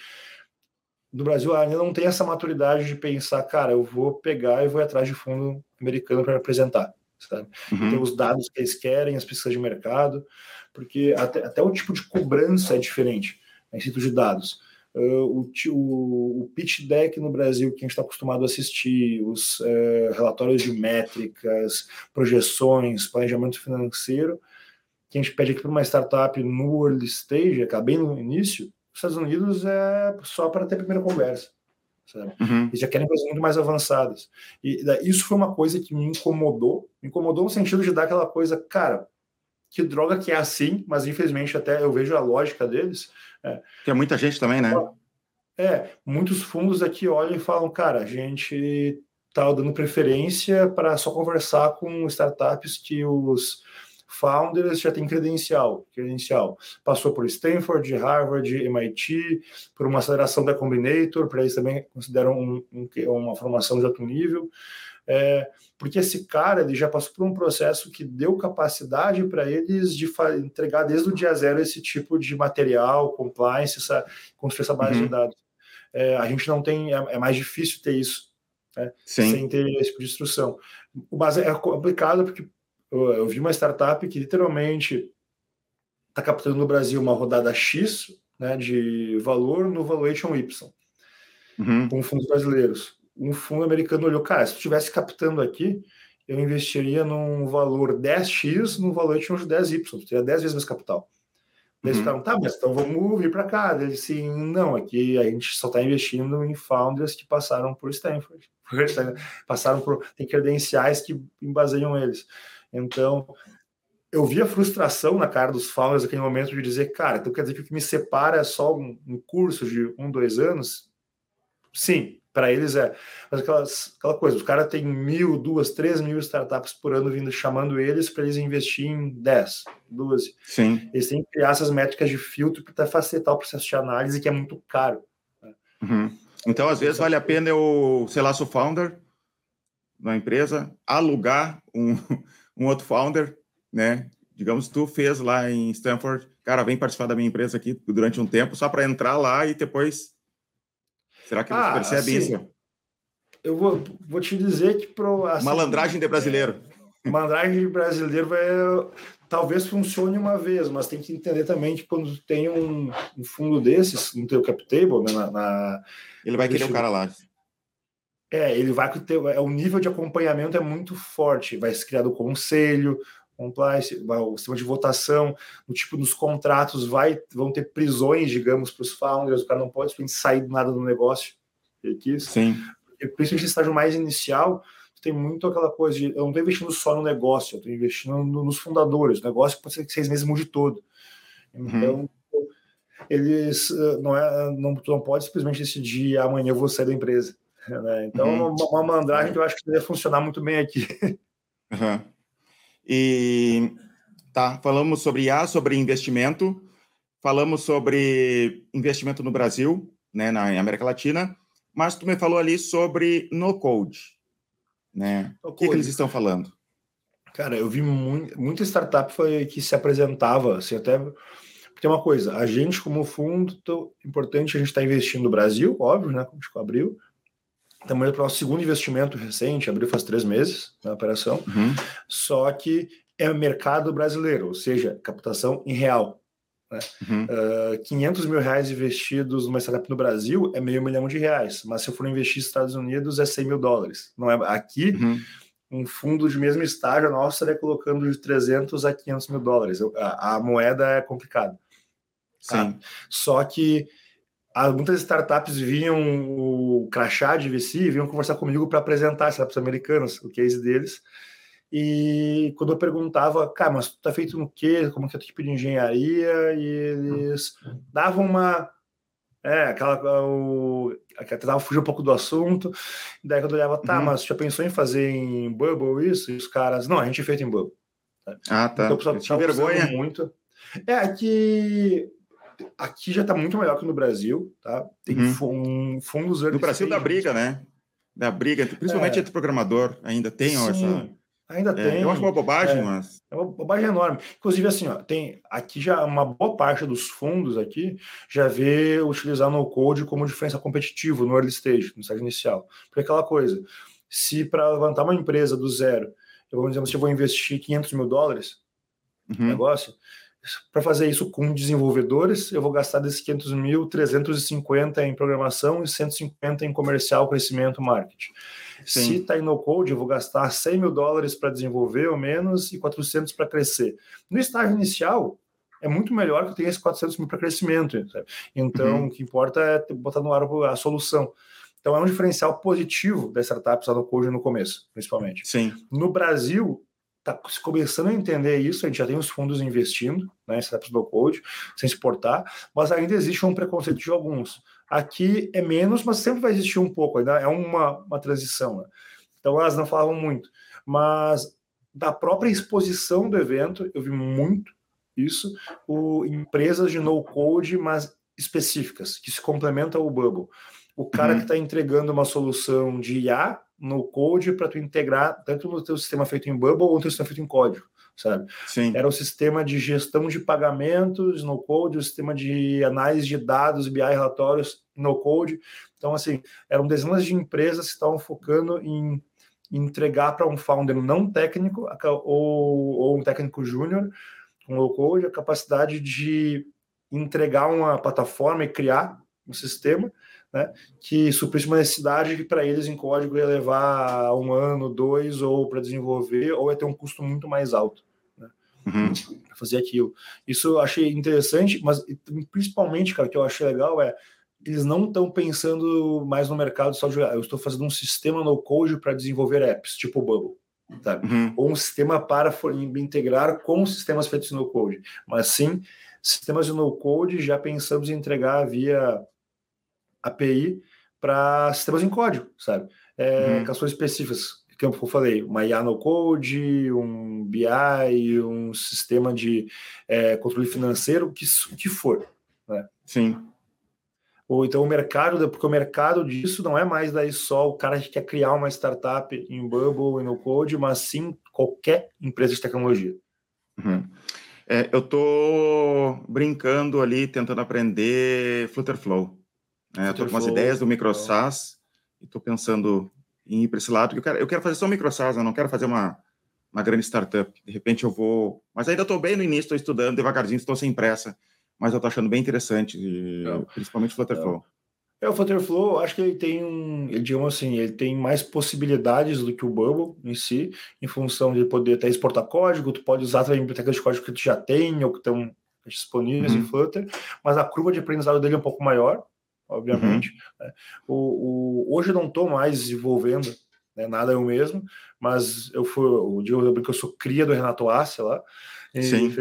no Brasil ainda não tem essa maturidade de pensar, cara, eu vou pegar e vou atrás de fundo americano para apresentar, sabe? Uhum. Tem os dados que eles querem, as pesquisas de mercado, porque até, até o tipo de cobrança é diferente em cito de dados. Uh, o, o, o, pitch deck no Brasil que a gente está acostumado a assistir, os uh, relatórios de métricas, projeções, planejamento financeiro, que a gente pede aqui para uma startup no early stage, é bem no início, os Estados Unidos é só para ter a primeira conversa. Uhum. Eles já querem coisas muito mais avançadas. E isso foi uma coisa que me incomodou. Me incomodou no sentido de dar aquela coisa, cara, que droga que é assim, mas infelizmente até eu vejo a lógica deles. É, que é muita gente também, né? É, muitos fundos aqui olham e falam, cara, a gente tá dando preferência para só conversar com startups que os founders já tem credencial, credencial. Passou por Stanford, Harvard, MIT, por uma aceleração da Combinator, para eles também consideram um, um, uma formação de alto nível. É, porque esse cara ele já passou por um processo que deu capacidade para eles de entregar desde o dia zero esse tipo de material, compliance, essa, construir essa base uhum. de dados. É, a gente não tem, é, é mais difícil ter isso, né, sem ter esse tipo de instrução. Base é complicado porque eu, eu vi uma startup que literalmente está captando no Brasil uma rodada X né, de valor no valuation Y, uhum. com fundos brasileiros. Um fundo americano olhou, cara, se tu estivesse captando aqui, eu investiria num valor 10x no valuation de 10y, tu teria 10 vezes mais capital. Uhum. Eles ficaram, tá, mas então vamos vir para cá. Eles sim, não, aqui a gente só está investindo em founders que passaram por Stanford. passaram por. tem credenciais que embaseiam eles. Então, eu vi a frustração na cara dos founders naquele momento de dizer, cara, então quer dizer que o que me separa é só um, um curso de um, dois anos? Sim, para eles é. Mas aquelas, aquela coisa, os caras têm mil, duas, três mil startups por ano vindo chamando eles para eles investir em 10, 12. Sim. Eles têm que criar essas métricas de filtro para facilitar o processo de análise, que é muito caro. Né? Uhum. Então, às vezes, vale a pena eu, sei lá, sou founder da empresa, alugar um um outro founder, né? Digamos, tu fez lá em Stanford, cara, vem participar da minha empresa aqui durante um tempo, só para entrar lá e depois. Será que ah, você percebe assim, isso? Eu vou, vou te dizer que. Pro, assim, Malandragem de brasileiro. É, malandragem de brasileiro vai, talvez funcione uma vez, mas tem que entender também que quando tem um, um fundo desses no teu cap table, né, na, na, ele vai querer o cara lá. É, ele vai ter. É, o nível de acompanhamento é muito forte. Vai ser criado o conselho, compliance, o sistema de votação, no tipo dos contratos, vai, vão ter prisões, digamos, para os founders. O cara não pode sair do nada do negócio. Ele quis. Sim. Porque, principalmente no estágio mais inicial, tem muito aquela coisa de eu não estou investindo só no negócio, eu estou investindo no, nos fundadores. O negócio pode ser que seis meses mude todo. Então, uhum. eles eh, não é, não, não pode simplesmente decidir amanhã eu vou sair da empresa. Né? Então, uhum. uma, mandragem que eu acho que deve funcionar muito bem aqui. Uhum. E tá, falamos sobre IA, sobre investimento, falamos sobre investimento no Brasil, né, na América Latina, mas tu me falou ali sobre no code, né? No o que, que, eles estão falando? Cara, eu vi muito, muita startup foi, que se apresentava, assim, até tem uma coisa, a gente como fundo, importante a gente estar tá investindo no Brasil, óbvio, né, como a abriu, Estamos para o nosso segundo investimento recente, abriu faz três meses na operação, uhum. só que é mercado brasileiro, ou seja, captação em real. Né? Uhum. Uh, ah, 500 mil reais investidos numa startup no Brasil é meio milhão de reais, mas se eu for investir nos Estados Unidos é 100 mil dólares. Não é aqui uhum. um fundo de mesmo estágio nosso estaria colocando de 300 a 500 mil dólares. A, a moeda é complicada. Tá? Só que muitas startups vinham o crachá de VC, vinham conversar comigo para apresentar startups americanas, o case deles. E quando eu perguntava, cara, mas tu tá feito no quê? Como que é o tipo de engenharia? E eles davam uma. É, aquela. O, tentava fugir um pouco do assunto. Daí quando eu olhava, tá, uhum. mas já pensou em fazer em Bubble isso? E os caras, não, a gente é feito em Bubble. Ah, tá. Então, eu tinha vergonha. Muito. É que aqui já está muito melhor que no Brasil, tá? Tem uhum. fundos No Brasil da briga, né? Da briga, principalmente é. entre programador, ainda tem Sim, essa. Ainda é, tem. Eu acho uma bobagem, é, mas. É uma bobagem enorme. Inclusive, assim, ó, tem aqui já uma boa parte dos fundos aqui já vê utilizar no code como diferença competitiva no early stage, no estágio inicial. Porque aquela coisa, se para levantar uma empresa do zero, eu vou dizer, se eu vou investir 500 mil dólares no uhum. negócio, para fazer isso com desenvolvedores, eu vou gastar desses 500 mil, 350 em programação e 150 em comercial, crescimento, marketing. Sim. Se está em no-code, eu vou gastar 100 mil dólares para desenvolver ou menos e 400 para crescer. No estágio inicial, é muito melhor que eu tenha esses 400 mil para crescimento. Sabe? Então, uhum. o que importa é botar no ar a solução. Então, é um diferencial positivo da startup no code no começo, principalmente. Sim. No Brasil, está começando a entender isso, a gente já tem os fundos investindo né, em startups low code, sem exportar, mas ainda existe um preconceito de alguns. Aqui é menos, mas sempre vai existir um pouco, ainda é uma, uma transição. Né? Então elas não falavam muito. Mas da própria exposição do evento, eu vi muito isso, o, empresas de no-code, mas específicas, que se complementam ao Bubble. O cara uhum. que está entregando uma solução de IA no code para tu integrar tanto no teu sistema feito em Bubble ou no teu sistema feito em código, sabe? Sim. Era o sistema de gestão de pagamentos no code, o sistema de análise de dados, BI relatórios no code. Então, assim, eram dezenas de empresas que estavam focando em entregar para um founder não técnico ou, ou um técnico júnior com low code a capacidade de entregar uma plataforma e criar um sistema né, que suprisse uma necessidade que para eles em código ia levar um ano, dois, ou para desenvolver, ou ia ter um custo muito mais alto. Né, uhum. Fazer aquilo. Isso eu achei interessante, mas principalmente, cara, o que eu achei legal é eles não estão pensando mais no mercado só de eu estou fazendo um sistema no code para desenvolver apps, tipo o Bubble. Uhum. Ou um sistema para integrar com sistemas feitos no code, mas sim sistemas de no code já pensamos em entregar via API para sistemas em código, sabe? É, uhum. Questões específicas, que eu falei, uma IA no code, um BI, um sistema de é, controle financeiro, o que, que for. Né? Sim. Ou então o mercado, porque o mercado disso não é mais daí só o cara que quer criar uma startup em Bubble e no Code, mas sim qualquer empresa de tecnologia. Uhum. É, eu estou brincando ali, tentando aprender Flutterflow. É, estou com umas ideias do MicroSAS e estou pensando em ir para esse lado. Eu quero, eu quero fazer só MicroSAS, eu não quero fazer uma, uma grande startup. De repente eu vou. Mas ainda estou bem no início, estou estudando devagarzinho, estou sem pressa. Mas eu estou achando bem interessante, principalmente o Flutterflow. É, o Flutterflow, acho que ele tem um, ele, digamos assim, ele tem mais possibilidades do que o Bubble em si, em função de poder até exportar código, tu pode usar também bibliotecas de código que tu já tem ou que estão disponíveis uhum. em Flutter, mas a curva de aprendizado dele é um pouco maior, obviamente. Uhum. Né? O, o, hoje eu não estou mais desenvolvendo né, nada eu mesmo, mas eu fui, o Diego que eu sou cria do Renato Assia lá, Sim.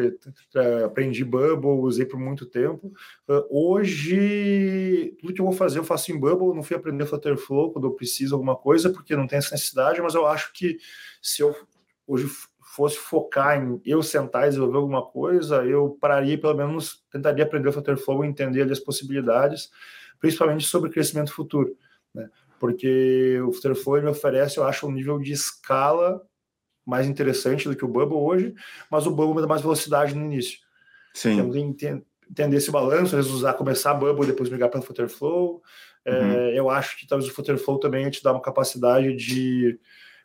aprendi Bubble, usei por muito tempo. Uh, hoje, tudo que eu vou fazer eu faço em Bubble, não fui aprender Flutterflow quando eu preciso alguma coisa, porque não tem essa necessidade, mas eu acho que se eu hoje fosse focar em eu sentar e desenvolver alguma coisa, eu pararia, pelo menos tentaria aprender Flutterflow e entender ali as possibilidades, principalmente sobre crescimento futuro, né? Porque o Flutterflow me oferece, eu acho, um nível de escala mais interessante do que o Bubble hoje, mas o Bubble dá mais velocidade no início. Sim. Então, entender esse balanço, às vezes usar, começar Bubble e depois migrar para o Flutterflow. É, uhum. É, eu acho que talvez o Flutterflow também te dá uma capacidade de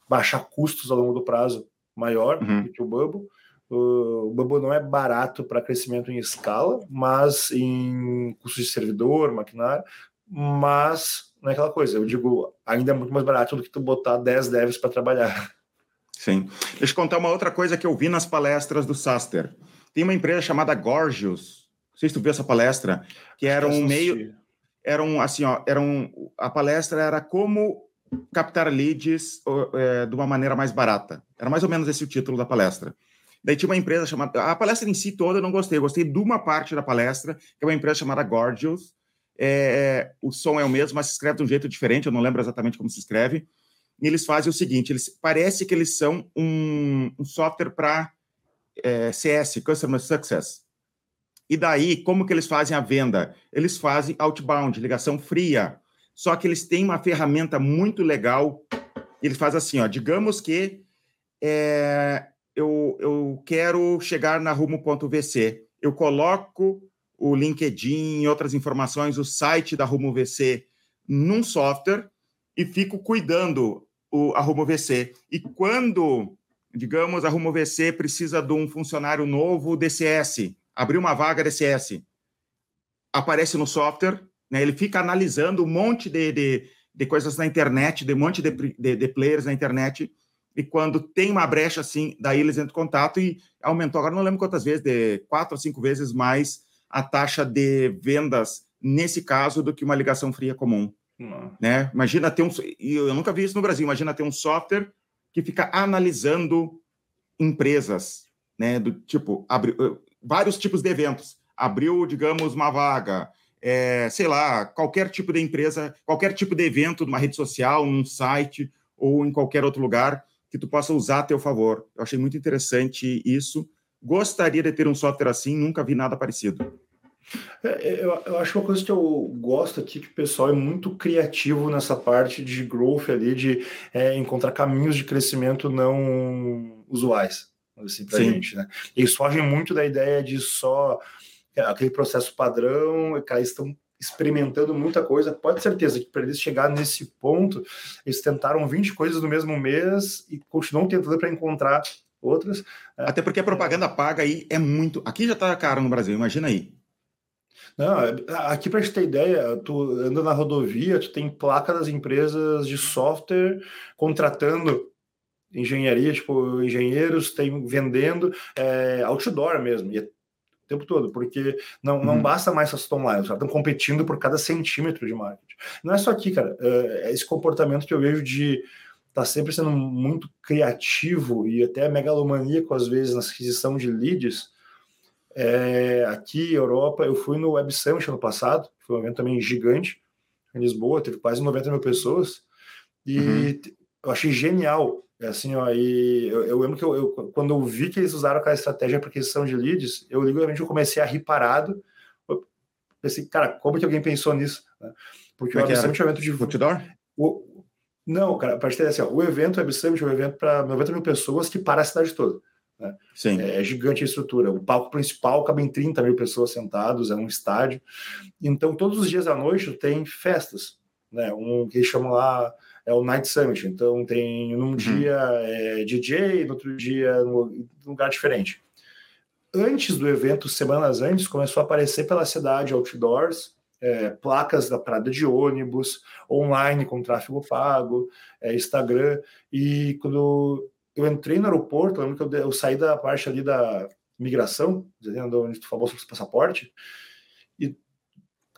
baixar custos ao longo do prazo maior uhum. do que o Bubble. O Bubble não é barato para crescimento em escala, mas em custos de servidor, maquinário, mas não é aquela coisa. Eu digo, ainda é muito mais barato do que tu botar 10 devs para trabalhar. Sim. Deixa eu contar uma outra coisa que eu vi nas palestras do Saster. Tem uma empresa chamada Gorgios. Não sei se tu viu essa palestra, que era um meio. Era um, assim, ó, era um, a palestra era como captar leads é, de uma maneira mais barata. Era mais ou menos esse o título da palestra. Daí tinha uma empresa chamada. A palestra em si toda eu não gostei, eu gostei de uma parte da palestra, que é uma empresa chamada Gorgios. É, o som é o mesmo, mas se escreve de um jeito diferente, eu não lembro exatamente como se escreve e eles fazem o seguinte: eles parece que eles são um, um software para é, CS, Customer Success. E daí, como que eles fazem a venda? Eles fazem outbound, ligação fria. Só que eles têm uma ferramenta muito legal. Eles fazem assim, ó, digamos que é, eu, eu quero chegar na rumo.vc. Eu coloco o LinkedIn, outras informações, o site da Rumo VC num software e fico cuidando o, a Rumo VC. E quando, digamos, a Rumo VC precisa de um funcionário novo DCS, abrir uma vaga DCS, aparece no software, né, ele fica analisando um monte de, de, de coisas na internet, de um monte de, de, de players na internet, e quando tem uma brecha assim, daí eles entram em contato e aumentou, agora não lembro quantas vezes, de quatro ou cinco vezes mais a taxa de vendas nesse caso do que uma ligação fria comum. Né? Imagina ter um. Eu nunca vi isso no Brasil. Imagina ter um software que fica analisando empresas, né? Do tipo, eh, vários tipos de eventos. Abriu, digamos, uma vaga, é, sei lá, qualquer tipo de empresa, qualquer tipo de evento numa rede social, num site ou em qualquer outro lugar que tu possa usar a teu favor. Eu achei muito interessante isso. Gostaria de ter um software assim, nunca vi nada parecido. É, é, eu, eu, acho uma coisa que eu gosto aqui que o pessoal é muito criativo nessa parte de growth ali, de é, encontrar caminhos de crescimento não usuais, assim, pra Sim. gente, né? Eles fogem muito da ideia de só é, aquele processo padrão, eles estão experimentando muita coisa. Pode ter certeza que para eles chegar nesse ponto, eles tentaram 20 coisas no mesmo mês e continuam tentando para encontrar outras. Até porque a propaganda paga aí é muito. Aqui já está caro no Brasil, imagina aí. Não, aqui para gente ter ideia, tu anda na rodovia, tu tem placa das empresas de software contratando engenharia, tipo, engenheiros tem vendendo é, outdoor mesmo, e é tempo todo, porque não, não uhum. basta mais essas online, estão competindo por cada centímetro de marketing. Não é só aqui, cara, é, é esse comportamento que eu vejo de estar tá sempre sendo muito criativo e até megalomaníaco às vezes na aquisição de leads, é, aqui, Europa, eu fui no Web Summit ano passado, foi um evento também gigante, em Lisboa, teve quase 90 mil pessoas, e uhum. eu achei genial. É assim, ó, e eu, eu lembro que eu, eu, quando eu vi que eles usaram aquela estratégia para aquisição de leads, eu literalmente eu comecei a rir parado. Eu pensei, cara, como que alguém pensou nisso? Né? Porque o Web Summit é um evento de. Outdoor? O, não, cara, para ter assim, ó, o evento Web Summit é um evento para 90 mil pessoas que para a cidade toda. Né? Sim. É, é gigante a estrutura. O palco principal cabe em 30 mil pessoas sentados, é um estádio. Então, todos os dias à noite tem festas. Né? Um que eles chamam lá é o Night Summit. Então, tem num uhum. dia é, DJ, no outro dia num lugar diferente. Antes do evento, semanas antes, começou a aparecer pela cidade outdoors, é, placas da parada de ônibus, online com tráfego pago, é, Instagram. E quando eu entrei no aeroporto, lembro que eu, eu saí da parte ali da migração, dizendo onde tu falou sobre o passaporte,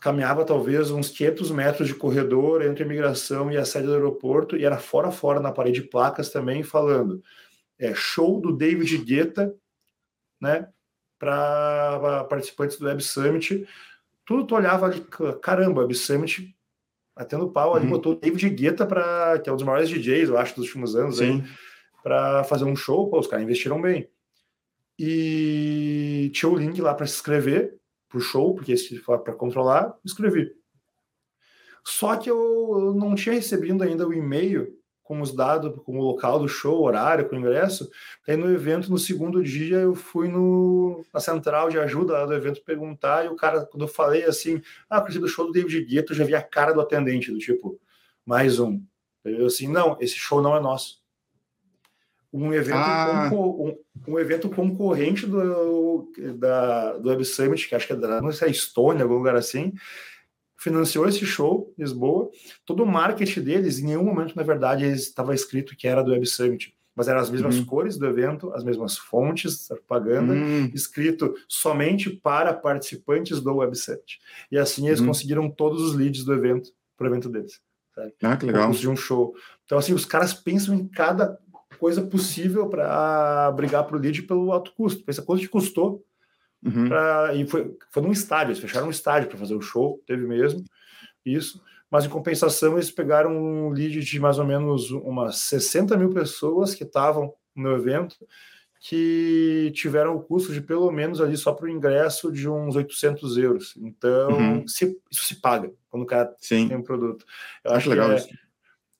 caminhava talvez uns 500 metros de corredor entre a imigração e a sede do aeroporto, e era fora fora na parede de placas também, falando é, show do David Guetta, né, para participantes do Web Summit. Tudo tu olhava ali, caramba, Web Summit batendo pau, ali uhum. botou o David Guetta, pra, que é um dos maiores DJs, eu acho, dos últimos anos, para fazer um show, pô, os caras investiram bem. E tinha o link lá para se inscrever, pro show, porque esse para controlar, escrevi. Só que eu não tinha recebido ainda o e-mail com os dados, com o local do show, horário, com o ingresso. Aí no evento, no segundo dia, eu fui no, na central de ajuda lá do evento perguntar, e o cara, quando eu falei assim, ah, a do show do David Guetta, eu já vi a cara do atendente, do tipo, mais um. Eu assim, não, esse show não é nosso um evento, ah. um, um, evento concorrente do, da, do Web Summit, que acho que é da não sei, é Estônia, algum lugar assim, financiou esse show, Lisboa. Todo o marketing deles, em nenhum momento, na verdade, estava escrito que era do Web Summit, mas eram as mesmas uhum. cores do evento, as mesmas fontes da propaganda, uhum. escrito somente para participantes do Web Summit. E assim eles uhum. conseguiram todos os leads do evento, para o evento deles. Sabe? Ah, que legal. De um show. Então, assim, os caras pensam em cada coisa possível para brigar para o lead pelo alto custo. Pensa quanto que custou. Uhum. Pra, e foi, foi num estádio, eles fecharam um estádio para fazer o show, teve mesmo isso. Mas em compensação, eles pegaram um lead de mais ou menos umas 60 mil pessoas que estavam no evento, que tiveram o custo de pelo menos ali só para o ingresso de uns 800 euros. Então, uhum. se, isso se paga quando o cara Sim. tem um produto. Eu acho, acho legal é, isso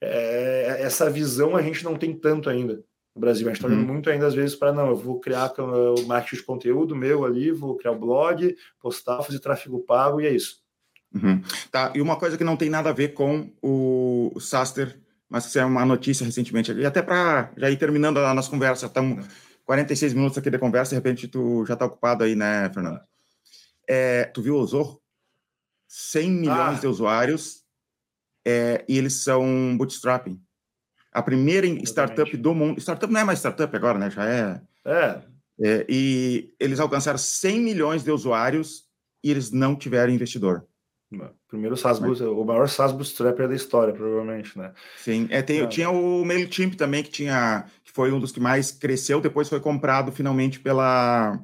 é, essa visão a gente não tem tanto ainda no Brasil. A gente está olhando uhum. muito ainda, às vezes, para não, eu vou criar o marketing de conteúdo meu ali, vou criar o blog, postar, fazer tráfego pago e é isso. Uhum. Tá, e uma coisa que não tem nada a ver com o Saster, mas que é uma notícia recentemente, e até para já ir terminando a nossa conversa, estamos 46 minutos aqui de conversa, de repente tu já está ocupado aí, né, Fernando? É, tu viu o Zorro? 100 milhões ah. de usuários é, e eles são bootstrapping. A primeira Exatamente. startup do mundo. Startup não é mais startup agora, né? Já é. É. é e eles alcançaram 100 milhões de usuários e eles não tiveram investidor. Primeiro SaaS Mas... o maior SaaS bootstrapper da história, provavelmente, né? Sim, é, tem, é. tinha o MailChimp também, que tinha que foi um dos que mais cresceu, depois foi comprado finalmente pela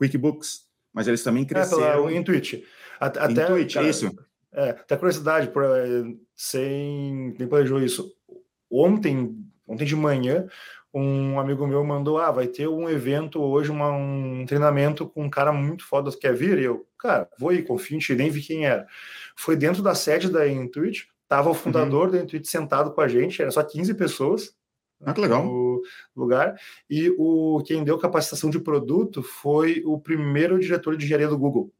QuickBooks, mas eles também cresceram. É, pela Intuit. Até, Intuit, cara, isso. É, até curiosidade, por, eh, sem nem planejou isso. Ontem, ontem de manhã, um amigo meu mandou: Ah, vai ter um evento hoje, uma, um treinamento com um cara muito foda que quer vir. E eu, cara, vou aí, confio em ti, nem vi quem era. Foi dentro da sede da Intuit, tava o fundador uhum. da Intuit sentado com a gente, era só 15 pessoas. Ah, que legal. No lugar. E o quem deu capacitação de produto foi o primeiro diretor de engenharia do Google.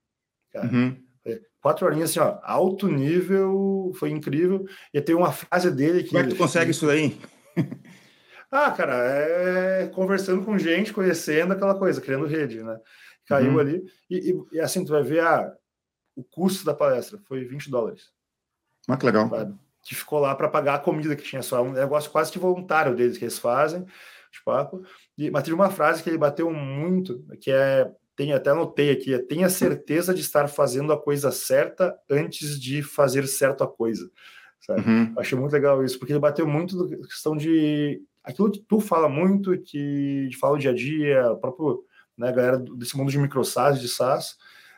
Cara. Uhum quatro horinhas assim, ó, alto nível, foi incrível. E tem uma frase dele que. Como é que tu consegue isso aí? ah, cara, é conversando com gente, conhecendo aquela coisa, criando rede, né? Caiu uhum. ali. E, e, e, assim, tu vai ver, ah, o custo da palestra foi 20 dólares. Ah, que legal. Sabe? Que ficou lá para pagar a comida que tinha só. Um negócio quase que voluntário deles que eles fazem, de papo. E, mas teve uma frase que ele bateu muito, que é tem, até anotei aqui, é, tenha certeza de estar fazendo a coisa certa antes de fazer certa coisa. Uhum. Achei muito legal isso, porque ele bateu muito na questão de aquilo que tu fala muito, que fala o dia a dia, o próprio né, galera desse mundo de microsas, de SaaS,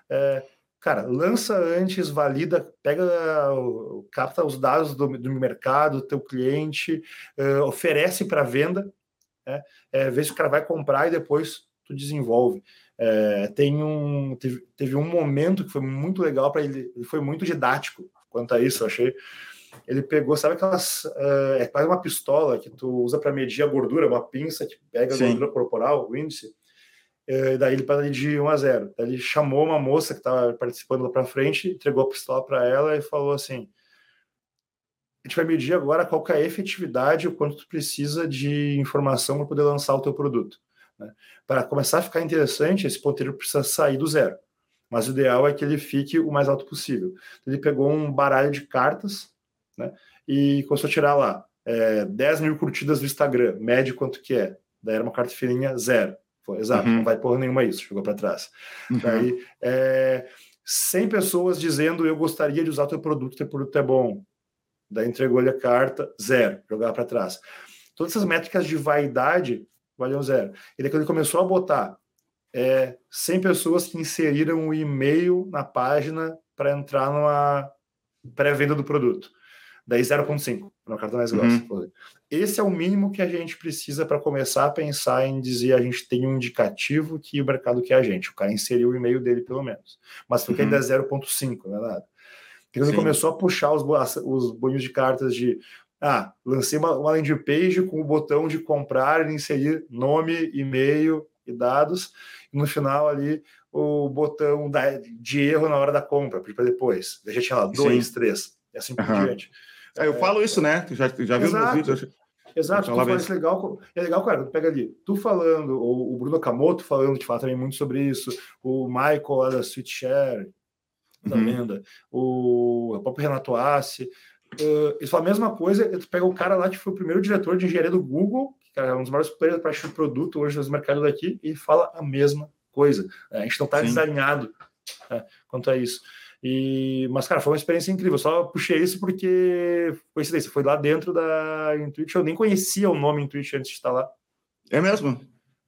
é, cara, lança antes, valida, pega, capta os dados do, do mercado, do teu cliente, uh, oferece para venda, né, é, vê se o cara vai comprar e depois tu desenvolve. É, tem um, teve, teve, um momento que foi muito legal para ele, ele foi muito didático quanto a isso, eu achei. Ele pegou, sabe aquelas. Uh, é quase uma pistola que tu usa para medir a gordura, uma pinça que pega Sim. a gordura corporal, o índice. Uh, daí ele para de 1 a 0. Daí ele chamou uma moça que estava participando lá para frente, entregou a pistola para ela e falou assim: a gente vai medir agora qual é a efetividade, o quanto tu precisa de informação para poder lançar o teu produto. Né? Para começar a ficar interessante, esse ponteiro precisa sair do zero. Mas o ideal é que ele fique o mais alto possível. Ele pegou um baralho de cartas né, e começou a tirar lá é, 10 mil curtidas no Instagram, médio quanto que é. Daí era uma carta fininha, zero. Foi, exato, uhum. não vai porra nenhuma isso, jogou para trás. Uhum. Daí, é, 100 pessoas dizendo eu gostaria de usar teu produto, teu produto é bom. Daí entregou-lhe a carta, zero, jogar para trás. Todas essas métricas de vaidade valiam zero. E daí quando ele começou a botar é, 100 pessoas que inseriram o e-mail na página para entrar numa pré-venda do produto. Daí 0,5, no cartão mais grossa. Uhum. Esse é o mínimo que a gente precisa para começar a pensar em dizer a gente tem um indicativo que o mercado quer a gente. O cara inseriu o e-mail dele, pelo menos. Mas porque uhum. ainda é 0,5, não é nada. Então ele começou a puxar os, os boninhos de cartas de ah, lancei uma, uma landing page com o botão de comprar e inserir nome, e-mail e dados. E no final ali o botão da, de erro na hora da compra, para depois. Deixa tinha lá dois, Sim. três, e assim por uhum. diante. É, eu falo isso, né? Tu já, já viu no vídeo? Exato, tu fala isso legal. É legal, cara, tu pega ali, tu falando, o, o Bruno Kamoto falando, que fala também muito sobre isso, o Michael lá da SweetShare, da uhum. venda, o, o próprio Renato Assi, uh, eles falam a mesma coisa, tu pega o cara lá que foi o primeiro diretor de engenharia do Google, que é um dos maiores players para de produto hoje nos mercados daqui, e fala a mesma coisa. A gente não está desalinhado né, quanto a isso. E, mas, cara, foi uma experiência incrível. só puxei isso porque, coincidência, foi lá dentro da Intuit. Eu nem conhecia o nome Intuit antes de estar lá. É mesmo?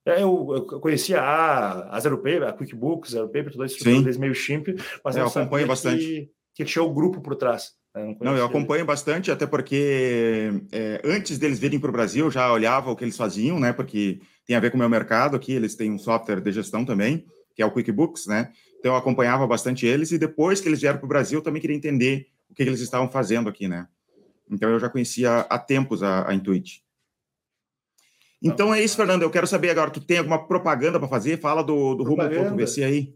É, eu, eu conhecia a, a Zero Paper, a QuickBooks, Zero Paper, toda a estrutura deles meio chimp, mas é, eu acompanho bastante. Que, que tinha o grupo por trás. Não, não, eu acompanho bastante, até porque é, antes deles virem para o Brasil, já olhava o que eles faziam, né? Porque tem a ver com o meu mercado aqui, eles têm um software de gestão também, que é o QuickBooks, né? Então eu acompanhava bastante eles e depois que eles vieram para o Brasil, eu também queria entender o que, que, eles estavam fazendo aqui, né? Então eu já conhecia há tempos a, a Intuit. Então é isso, Fernando. Eu quero saber agora, tu tem alguma propaganda para fazer? Fala do, do Rumo.vc aí.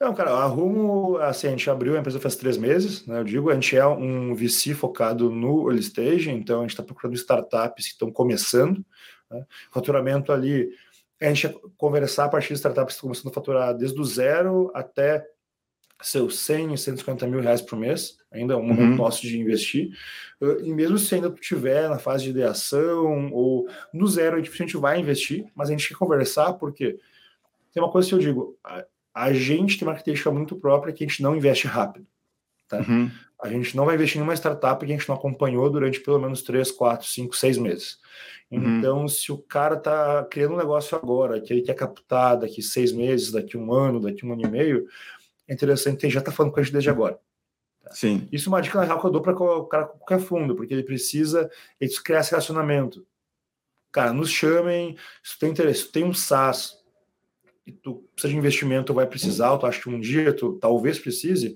Não, cara, a Rumo, assim, a gente abriu a empresa faz três meses, né? Eu digo, a gente é um VC focado no early stage, então a gente está procurando startups que estão começando. Né? Faturamento ali, a gente conversar a partir de startups que estão começando a faturar desde o zero até seus 100, 150 mil reais por mês, ainda é um momento uhum. nosso de investir. E mesmo se ainda tu tiver na fase de ideação ou no zero, a gente vai investir, mas a gente quer conversar porque tem uma coisa que eu digo, a gente tem uma característica muito própria que a gente não investe rápido. Tá? Uhum. A gente não vai investir em uma startup que a gente não acompanhou durante pelo menos 3, 4, 5, 6 meses. Uhum. Então, se o cara está criando um negócio agora, que ele quer captar daqui seis meses, daqui um ano, daqui um ano e meio, é interessante que ele já está falando com a gente desde agora. Tá? Sim. Isso é uma dica real que eu dou para o cara qualquer fundo, porque ele precisa ele criar esse relacionamento. Cara, nos chamem, se tem interesse, se tem um SaaS, e tu precisa de investimento, vai precisar, tu acha que um dia tu talvez precise,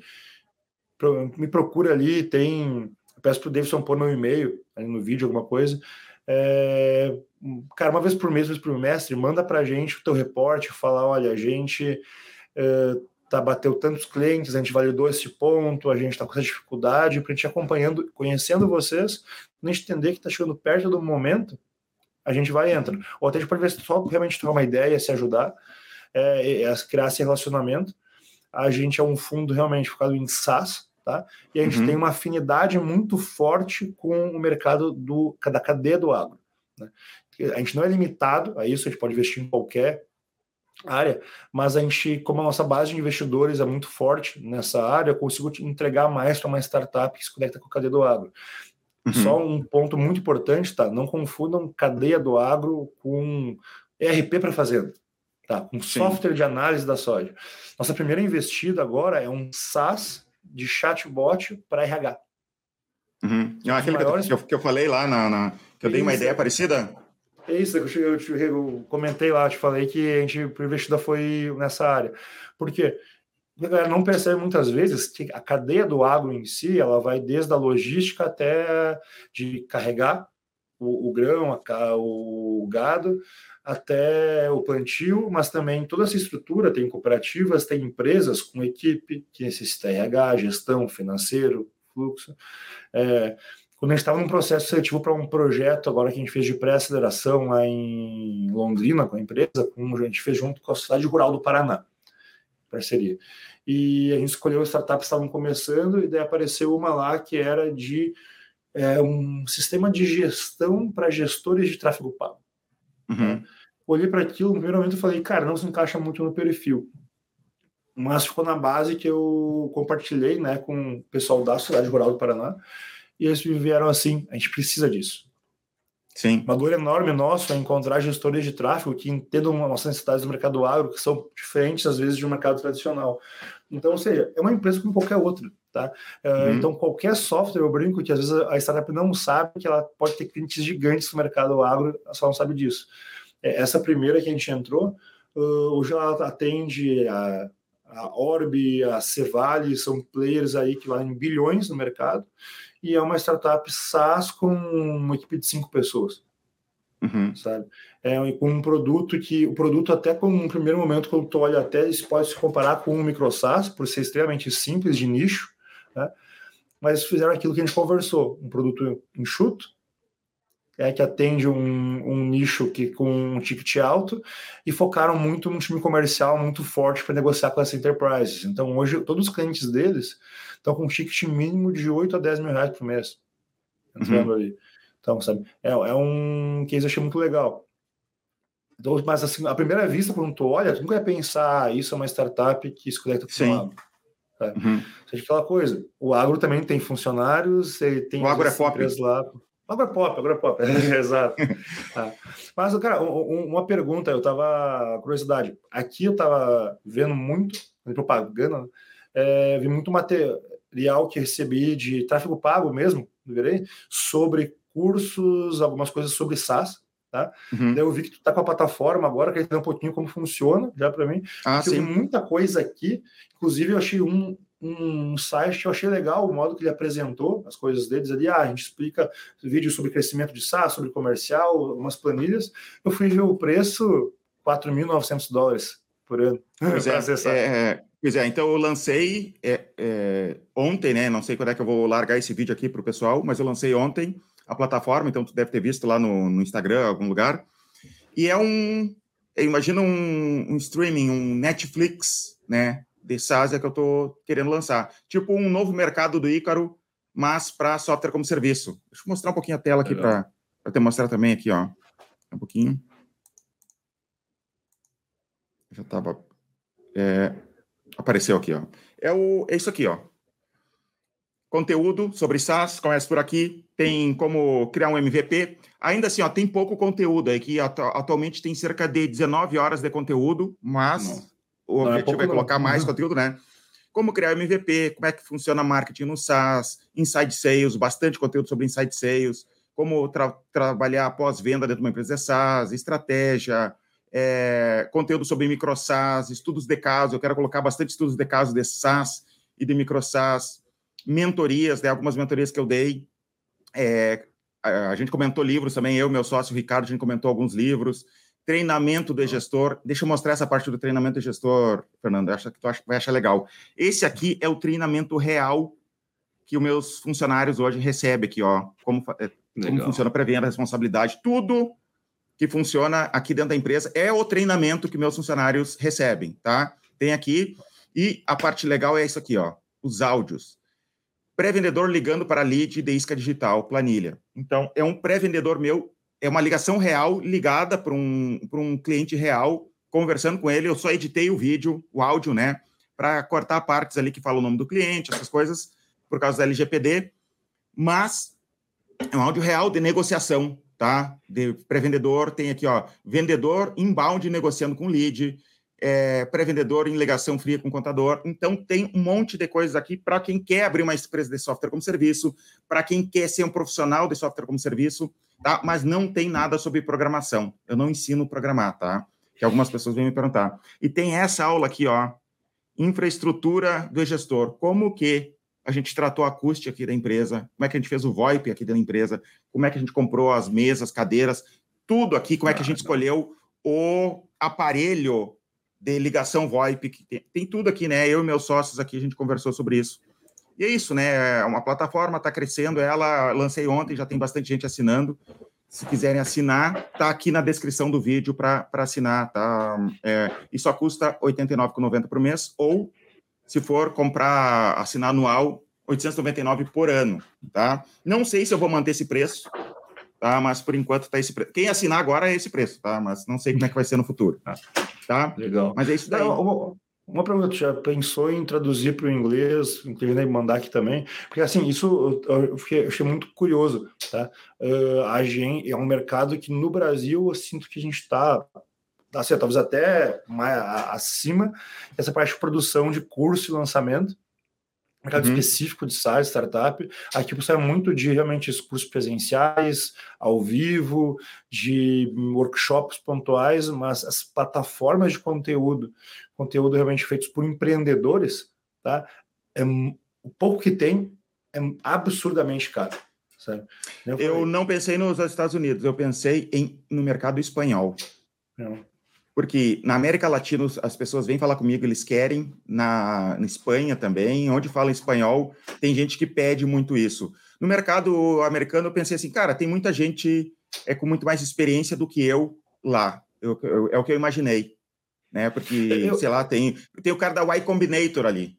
me procura ali, tem. Peço pro Davidson pôr meu e-mail ali no vídeo, alguma coisa. É, cara, uma vez por mês, uma vez por mestre, manda pra gente o teu reporte, fala, olha, a gente é, tá, bateu tantos clientes, a gente validou esse ponto, a gente está com essa dificuldade, a gente acompanhando, conhecendo vocês, gente entender que está chegando perto do momento, a gente vai entrando. Ou até a gente pode ver só realmente trocar uma ideia, se ajudar é, é criar esse relacionamento. A gente é um fundo realmente focado em SaaS, tá? E a gente uhum. tem uma afinidade muito forte com o mercado do, da cadeia do agro. Né? A gente não é limitado a isso, a gente pode investir em qualquer área, mas a gente, como a nossa base de investidores é muito forte nessa área, eu consigo entregar mais para uma startup que se conecta com a cadeia do agro. Uhum. Só um ponto muito importante, tá? Não confundam cadeia do agro com ERP para fazenda. Tá? Um Sim. software de análise da soja. Nossa primeira investida agora é um SaaS de chatbot para RH. Uhum. Ah, aquele maiores... que, eu, que, eu, falei lá, na, na que eu dei uma ideia parecida? É isso, eu, eu, eu, eu comentei lá, te falei que a gente, investida foi nessa área. Por quê? a galera não percebe muitas vezes que a cadeia do agro em si, ela vai desde a logística até de carregar o, o grão, a, o gado, até o plantio, mas também toda essa estrutura tem cooperativas, tem empresas com equipe que necessita RH, gestão, financeiro, fluxo. É, quando a gente estava num processo seletivo para um projeto agora que a gente fez de pré-aceleração lá em Londrina com a empresa, como a gente fez junto com a Sociedade Rural do Paraná, parceria. E a gente escolheu startups que estavam começando e daí apareceu uma lá que era de é, um sistema de gestão para gestores de tráfego pago. Uhum. Olhei para aquilo, no primeiro momento, falei, cara, não se encaixa muito no perfil. mas ficou na base que eu compartilhei né, com o pessoal da cidade rural do Paraná, e eles vieram assim, a gente precisa disso. Sim. Uma dor enorme nossa é encontrar gestores de tráfego que entendam nossas necessidades do mercado agro, que são diferentes, às vezes, de um mercado tradicional. Então, ou seja, é uma empresa como qualquer outra. Tá? É, uhum. Então, qualquer software, eu brinco que às vezes a startup não sabe que ela pode ter clientes gigantes no mercado agro, só não sabe disso. É, essa primeira que a gente entrou, hoje ela atende a, a Orb, a Cevale, são players aí que valem bilhões no mercado, e é uma startup SaaS com uma equipe de cinco pessoas. Uhum. Sabe? É um produto que o produto até com um primeiro momento quando tu olha até isso pode se comparar com um micro SaaS por ser extremamente simples de nicho, né? Mas fizeram aquilo que a gente conversou, um produto enxuto, é, que atende um, um, nicho que com um ticket alto e focaram muito num time comercial muito forte para negociar com as enterprises. Então hoje todos os clientes deles estão com um ticket mínimo de 8 a 10 mil reais por mês entrando uhum. ali. Então, sabe, é, é um case eu achei muito legal. Então, mas assim, a primeira vista, quando tu olha, tu nunca ia pensar, ah, isso é uma startup que se conecta com o agro. Uhum. Seja aquela coisa, o agro também tem funcionários, tem o agro é pop. lá. Agora é pop, agora é pop, exato. Ah. Mas, cara, um, uma pergunta, eu tava, curiosidade, aqui eu tava vendo muito, propaganda, é, vi muito material que recebi de tráfego pago mesmo, verei, sobre cursos, algumas coisas sobre SaaS, tá? Uhum. Daí eu vi que tu tá com a plataforma agora, quer entender um pouquinho como funciona, já para mim. Ah, sim. Vi muita coisa aqui, inclusive eu achei um, um site que eu achei legal, o modo que ele apresentou as coisas deles ali. Ah, a gente explica vídeos sobre crescimento de SaaS, sobre comercial, umas planilhas. Eu fui ver o preço, 4.900 dólares por ano. Pois é, é, pois é, então eu lancei é, é, ontem, né? Não sei quando é que eu vou largar esse vídeo aqui para o pessoal, mas eu lancei ontem a plataforma, então tu deve ter visto lá no, no Instagram, algum lugar. E é um, imagina um, um, streaming, um Netflix, né, de SaaS é que eu estou querendo lançar. Tipo um novo mercado do Ícaro, mas para software como serviço. Deixa eu mostrar um pouquinho a tela aqui para te mostrar também aqui, ó. Um pouquinho. Já estava... É, apareceu aqui, ó. É, o, é isso aqui, ó conteúdo sobre SaaS, começa por aqui, tem como criar um MVP. Ainda assim, ó, tem pouco conteúdo aí, que atualmente tem cerca de 19 horas de conteúdo, mas não. o não é objetivo é, é colocar não. mais conteúdo, né? Como criar MVP, como é que funciona marketing no SaaS, inside sales, bastante conteúdo sobre inside sales, como tra trabalhar pós-venda dentro de uma empresa de SaaS, estratégia, é, conteúdo sobre micro SaaS, estudos de caso, eu quero colocar bastante estudos de caso de SaaS e de micro SaaS, mentorias, né, algumas mentorias que eu dei. É, a gente comentou livros também, eu, meu sócio Ricardo, a gente comentou alguns livros. Treinamento do gestor. Deixa eu mostrar essa parte do treinamento do gestor, Fernando. Acho que tu vai achar legal. Esse aqui é o treinamento real que os meus funcionários hoje recebem aqui, ó. Como, é, como funciona a pré-venda, responsabilidade, tudo que funciona aqui dentro da empresa é o treinamento que meus funcionários recebem, tá? Tem aqui. E a parte legal é isso aqui, ó. Os áudios pré-vendedor ligando para lead de isca digital, planilha. Então, é um pré-vendedor meu, é uma ligação real ligada para um, um cliente real, conversando com ele. Eu só editei o vídeo, o áudio, né? Para cortar partes ali que falam o nome do cliente, essas coisas, por causa da LGPD. Mas é um áudio real de negociação, tá? De pré-vendedor, tem aqui, ó, vendedor inbound negociando com lead, é, pré-vendedor em ligação fria com contador. Então, tem um monte de coisas aqui para quem quer abrir uma empresa de software como serviço, para quem quer ser um profissional de software como serviço, tá? Mas não tem nada sobre programação. Eu não ensino programar, tá? Que algumas pessoas vêm me perguntar. E tem essa aula aqui, ó, infraestrutura do gestor. Como que a gente tratou a acústica aqui da empresa, como é que a gente fez o VoIP aqui da empresa, como é que a gente comprou as mesas, cadeiras, tudo aqui, como é que a gente escolheu o aparelho de ligação VoIP, que tem, tem, tudo aqui, né? Eu e meus sócios aqui, a gente conversou sobre isso. E é isso, né? É uma plataforma está crescendo, ela lancei ontem, já tem bastante gente assinando. Se quiserem assinar, tá aqui na descrição do vídeo para assinar, tá? É, e só custa R$ 89,90 por mês, ou se for comprar, assinar anual, 899 por ano, tá? Não sei se eu vou manter esse preço, tá? Mas por enquanto tá esse preço. Quem assinar agora é esse preço, tá? Mas não sei como é que vai ser no futuro. Tá? Tá? Legal. Mas é isso daí. Não, uma, pergunta, já pensou em traduzir para o inglês, inclusive mandar aqui também? Porque assim, isso eu, fiquei, eu achei muito curioso, tá? Uh, a gente, é um mercado que no Brasil eu sinto que a gente está assim, talvez até mais acima essa parte de produção de curso e lançamento, mercado uhum. específico de SaaS, startup. Aqui você é muito de realmente os cursos presenciais, ao vivo, de workshops pontuais, mas as plataformas de conteúdo, conteúdo realmente feitos por empreendedores, tá? É, o pouco que tem é absurdamente caro. Sabe? Eu, eu não pensei nos Estados Unidos, eu pensei em, no mercado espanhol. Não. Porque na América Latina as pessoas vêm falar comigo, eles querem, na, na Espanha também, onde fala espanhol, tem gente que pede muito isso. No mercado americano eu pensei assim, cara, tem muita gente é com muito mais experiência do que eu lá. Eu, eu, é o que eu imaginei, né? Porque, eu... sei lá, tem, tem o cara da Y Combinator ali,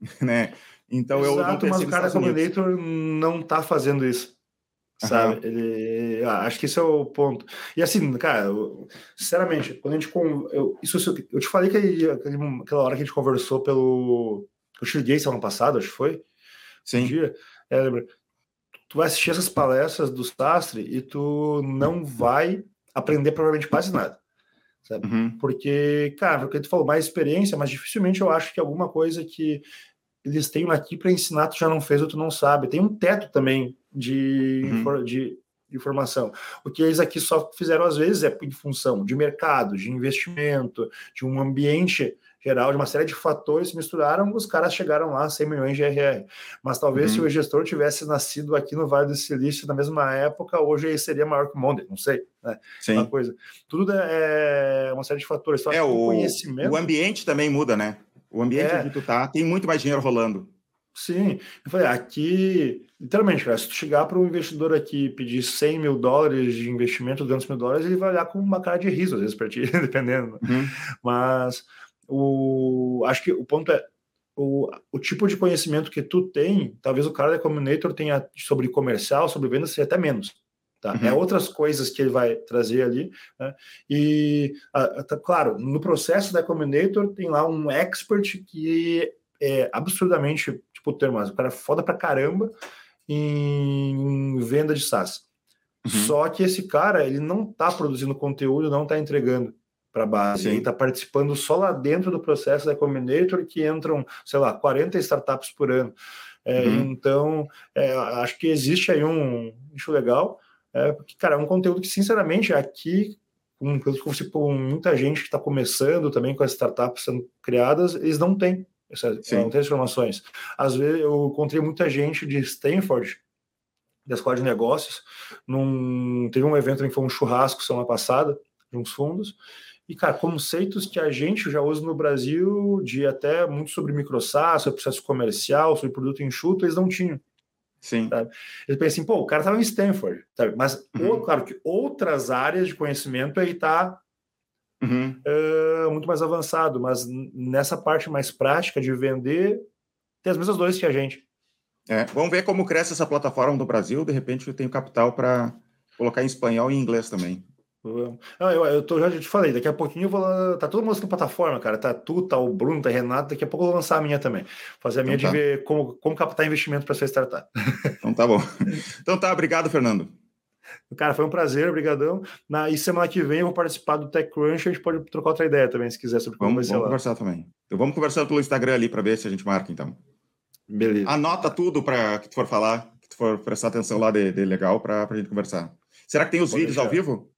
né? Então Exato, eu não pensei mas o cara da Combinator não está fazendo isso sabe? Uhum. Ele, ah, acho que esse é o ponto. E assim, cara, eu, sinceramente, quando a gente. Eu, isso, eu te falei que aquela hora que a gente conversou pelo. Eu te liguei ano passado, acho que foi. Sim. Um dia. É, lembra? Tu vai assistir essas palestras do Sastre e tu não vai aprender provavelmente quase nada. Sabe? Uhum. Porque, cara, o que tu falou, mais experiência, mas dificilmente eu acho que alguma coisa que eles têm aqui para ensinar, tu já não fez ou tu não sabe. Tem um teto também de, uhum. de, de informação. O que eles aqui só fizeram, às vezes, é em função de mercado, de investimento, de um ambiente geral, de uma série de fatores se misturaram, os caras chegaram lá a 100 milhões de RR. Mas talvez uhum. se o gestor tivesse nascido aqui no Vale do Silício na mesma época, hoje ele seria maior que o Monde, não sei. Né? Sim. Uma coisa. Tudo é uma série de fatores. Então, é, o, conhecimento... o ambiente também muda, né? O ambiente é. onde tu tá tem muito mais dinheiro rolando. Sim, eu falei, aqui, literalmente, cara, se tu chegar para um investidor aqui e pedir 100 mil dólares de investimento, 200 mil dólares, ele vai olhar com uma cara de riso, às vezes, para ti, dependendo. Uhum. Mas o, acho que o ponto é, o, o tipo de conhecimento que tu tem, talvez o cara da Combinator tenha sobre comercial, sobre vendas, seja até menos. Tá? É uhum. É outras coisas que ele vai trazer ali. Né? E, tá, claro, no processo da Combinator tem lá um expert que é absurdamente tipo, termo, o cara é foda pra caramba em venda de SaaS. Uhum. Só que esse cara, ele não tá produzindo conteúdo, não tá entregando para a base, Sim. ele está participando só lá dentro do processo da Combinator, que entram, sei lá, 40 startups por ano. É, uhum. Então, é, acho que existe aí um nicho legal, é, porque, cara, é um conteúdo que, sinceramente, aqui, com, com muita gente que está começando também com as startups sendo criadas, eles não têm essa, não tem informações. Às vezes eu encontrei muita gente de Stanford, da escola de negócios, num, teve um evento em que foi um churrasco semana passada, de uns fundos, e, cara, conceitos que a gente já usa no Brasil, de até muito sobre microSaaS, sobre processo comercial, sobre produto enxuto, eles não tinham. Sim. Sabe? Eles pensam assim, pô, o cara estava em Stanford, sabe? Mas, uhum. claro que outras áreas de conhecimento aí tá uhum. uh, muito mais avançado, mas nessa parte mais prática de vender, tem as mesmas dores que a gente. É, vamos ver como cresce essa plataforma do Brasil. De repente, eu tenho capital para colocar em espanhol e em inglês também. Não, eu, eu tô, já te falei, daqui a pouquinho eu vou tá todo mundo na plataforma, cara, tá tu, tá o Bruno, tá o Renato, daqui a pouco eu vou lançar a minha também, fazer a minha então tá. de ver como, como captar investimento para sua startup. Então tá bom. Então tá, obrigado, Fernando. Cara, foi um prazer, obrigadão. Na, e semana que vem eu vou participar do TechCrunch, a gente pode trocar outra ideia também, se quiser, sobre como vamos, vamos conversar também. Então vamos conversar pelo Instagram ali para ver se a gente marca, então. Beleza. Anota tudo para que tu for falar, que tu for prestar atenção lá de, de legal para a gente conversar. Será que tem os pode vídeos deixar. ao vivo?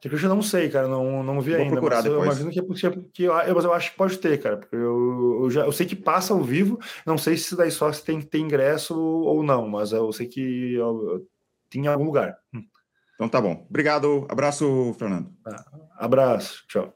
TechCrunch eu não sei, cara, não, não vi Vou ainda. Procurar depois. Eu imagino que é possível, que eu, mas eu acho que pode ter, cara, porque eu, eu, já, eu sei que passa ao vivo, não sei se daí só se tem que ter ingresso ou não, mas eu sei que em algum lugar. Então tá bom. Obrigado. Abraço, Fernando. Abraço. Tchau.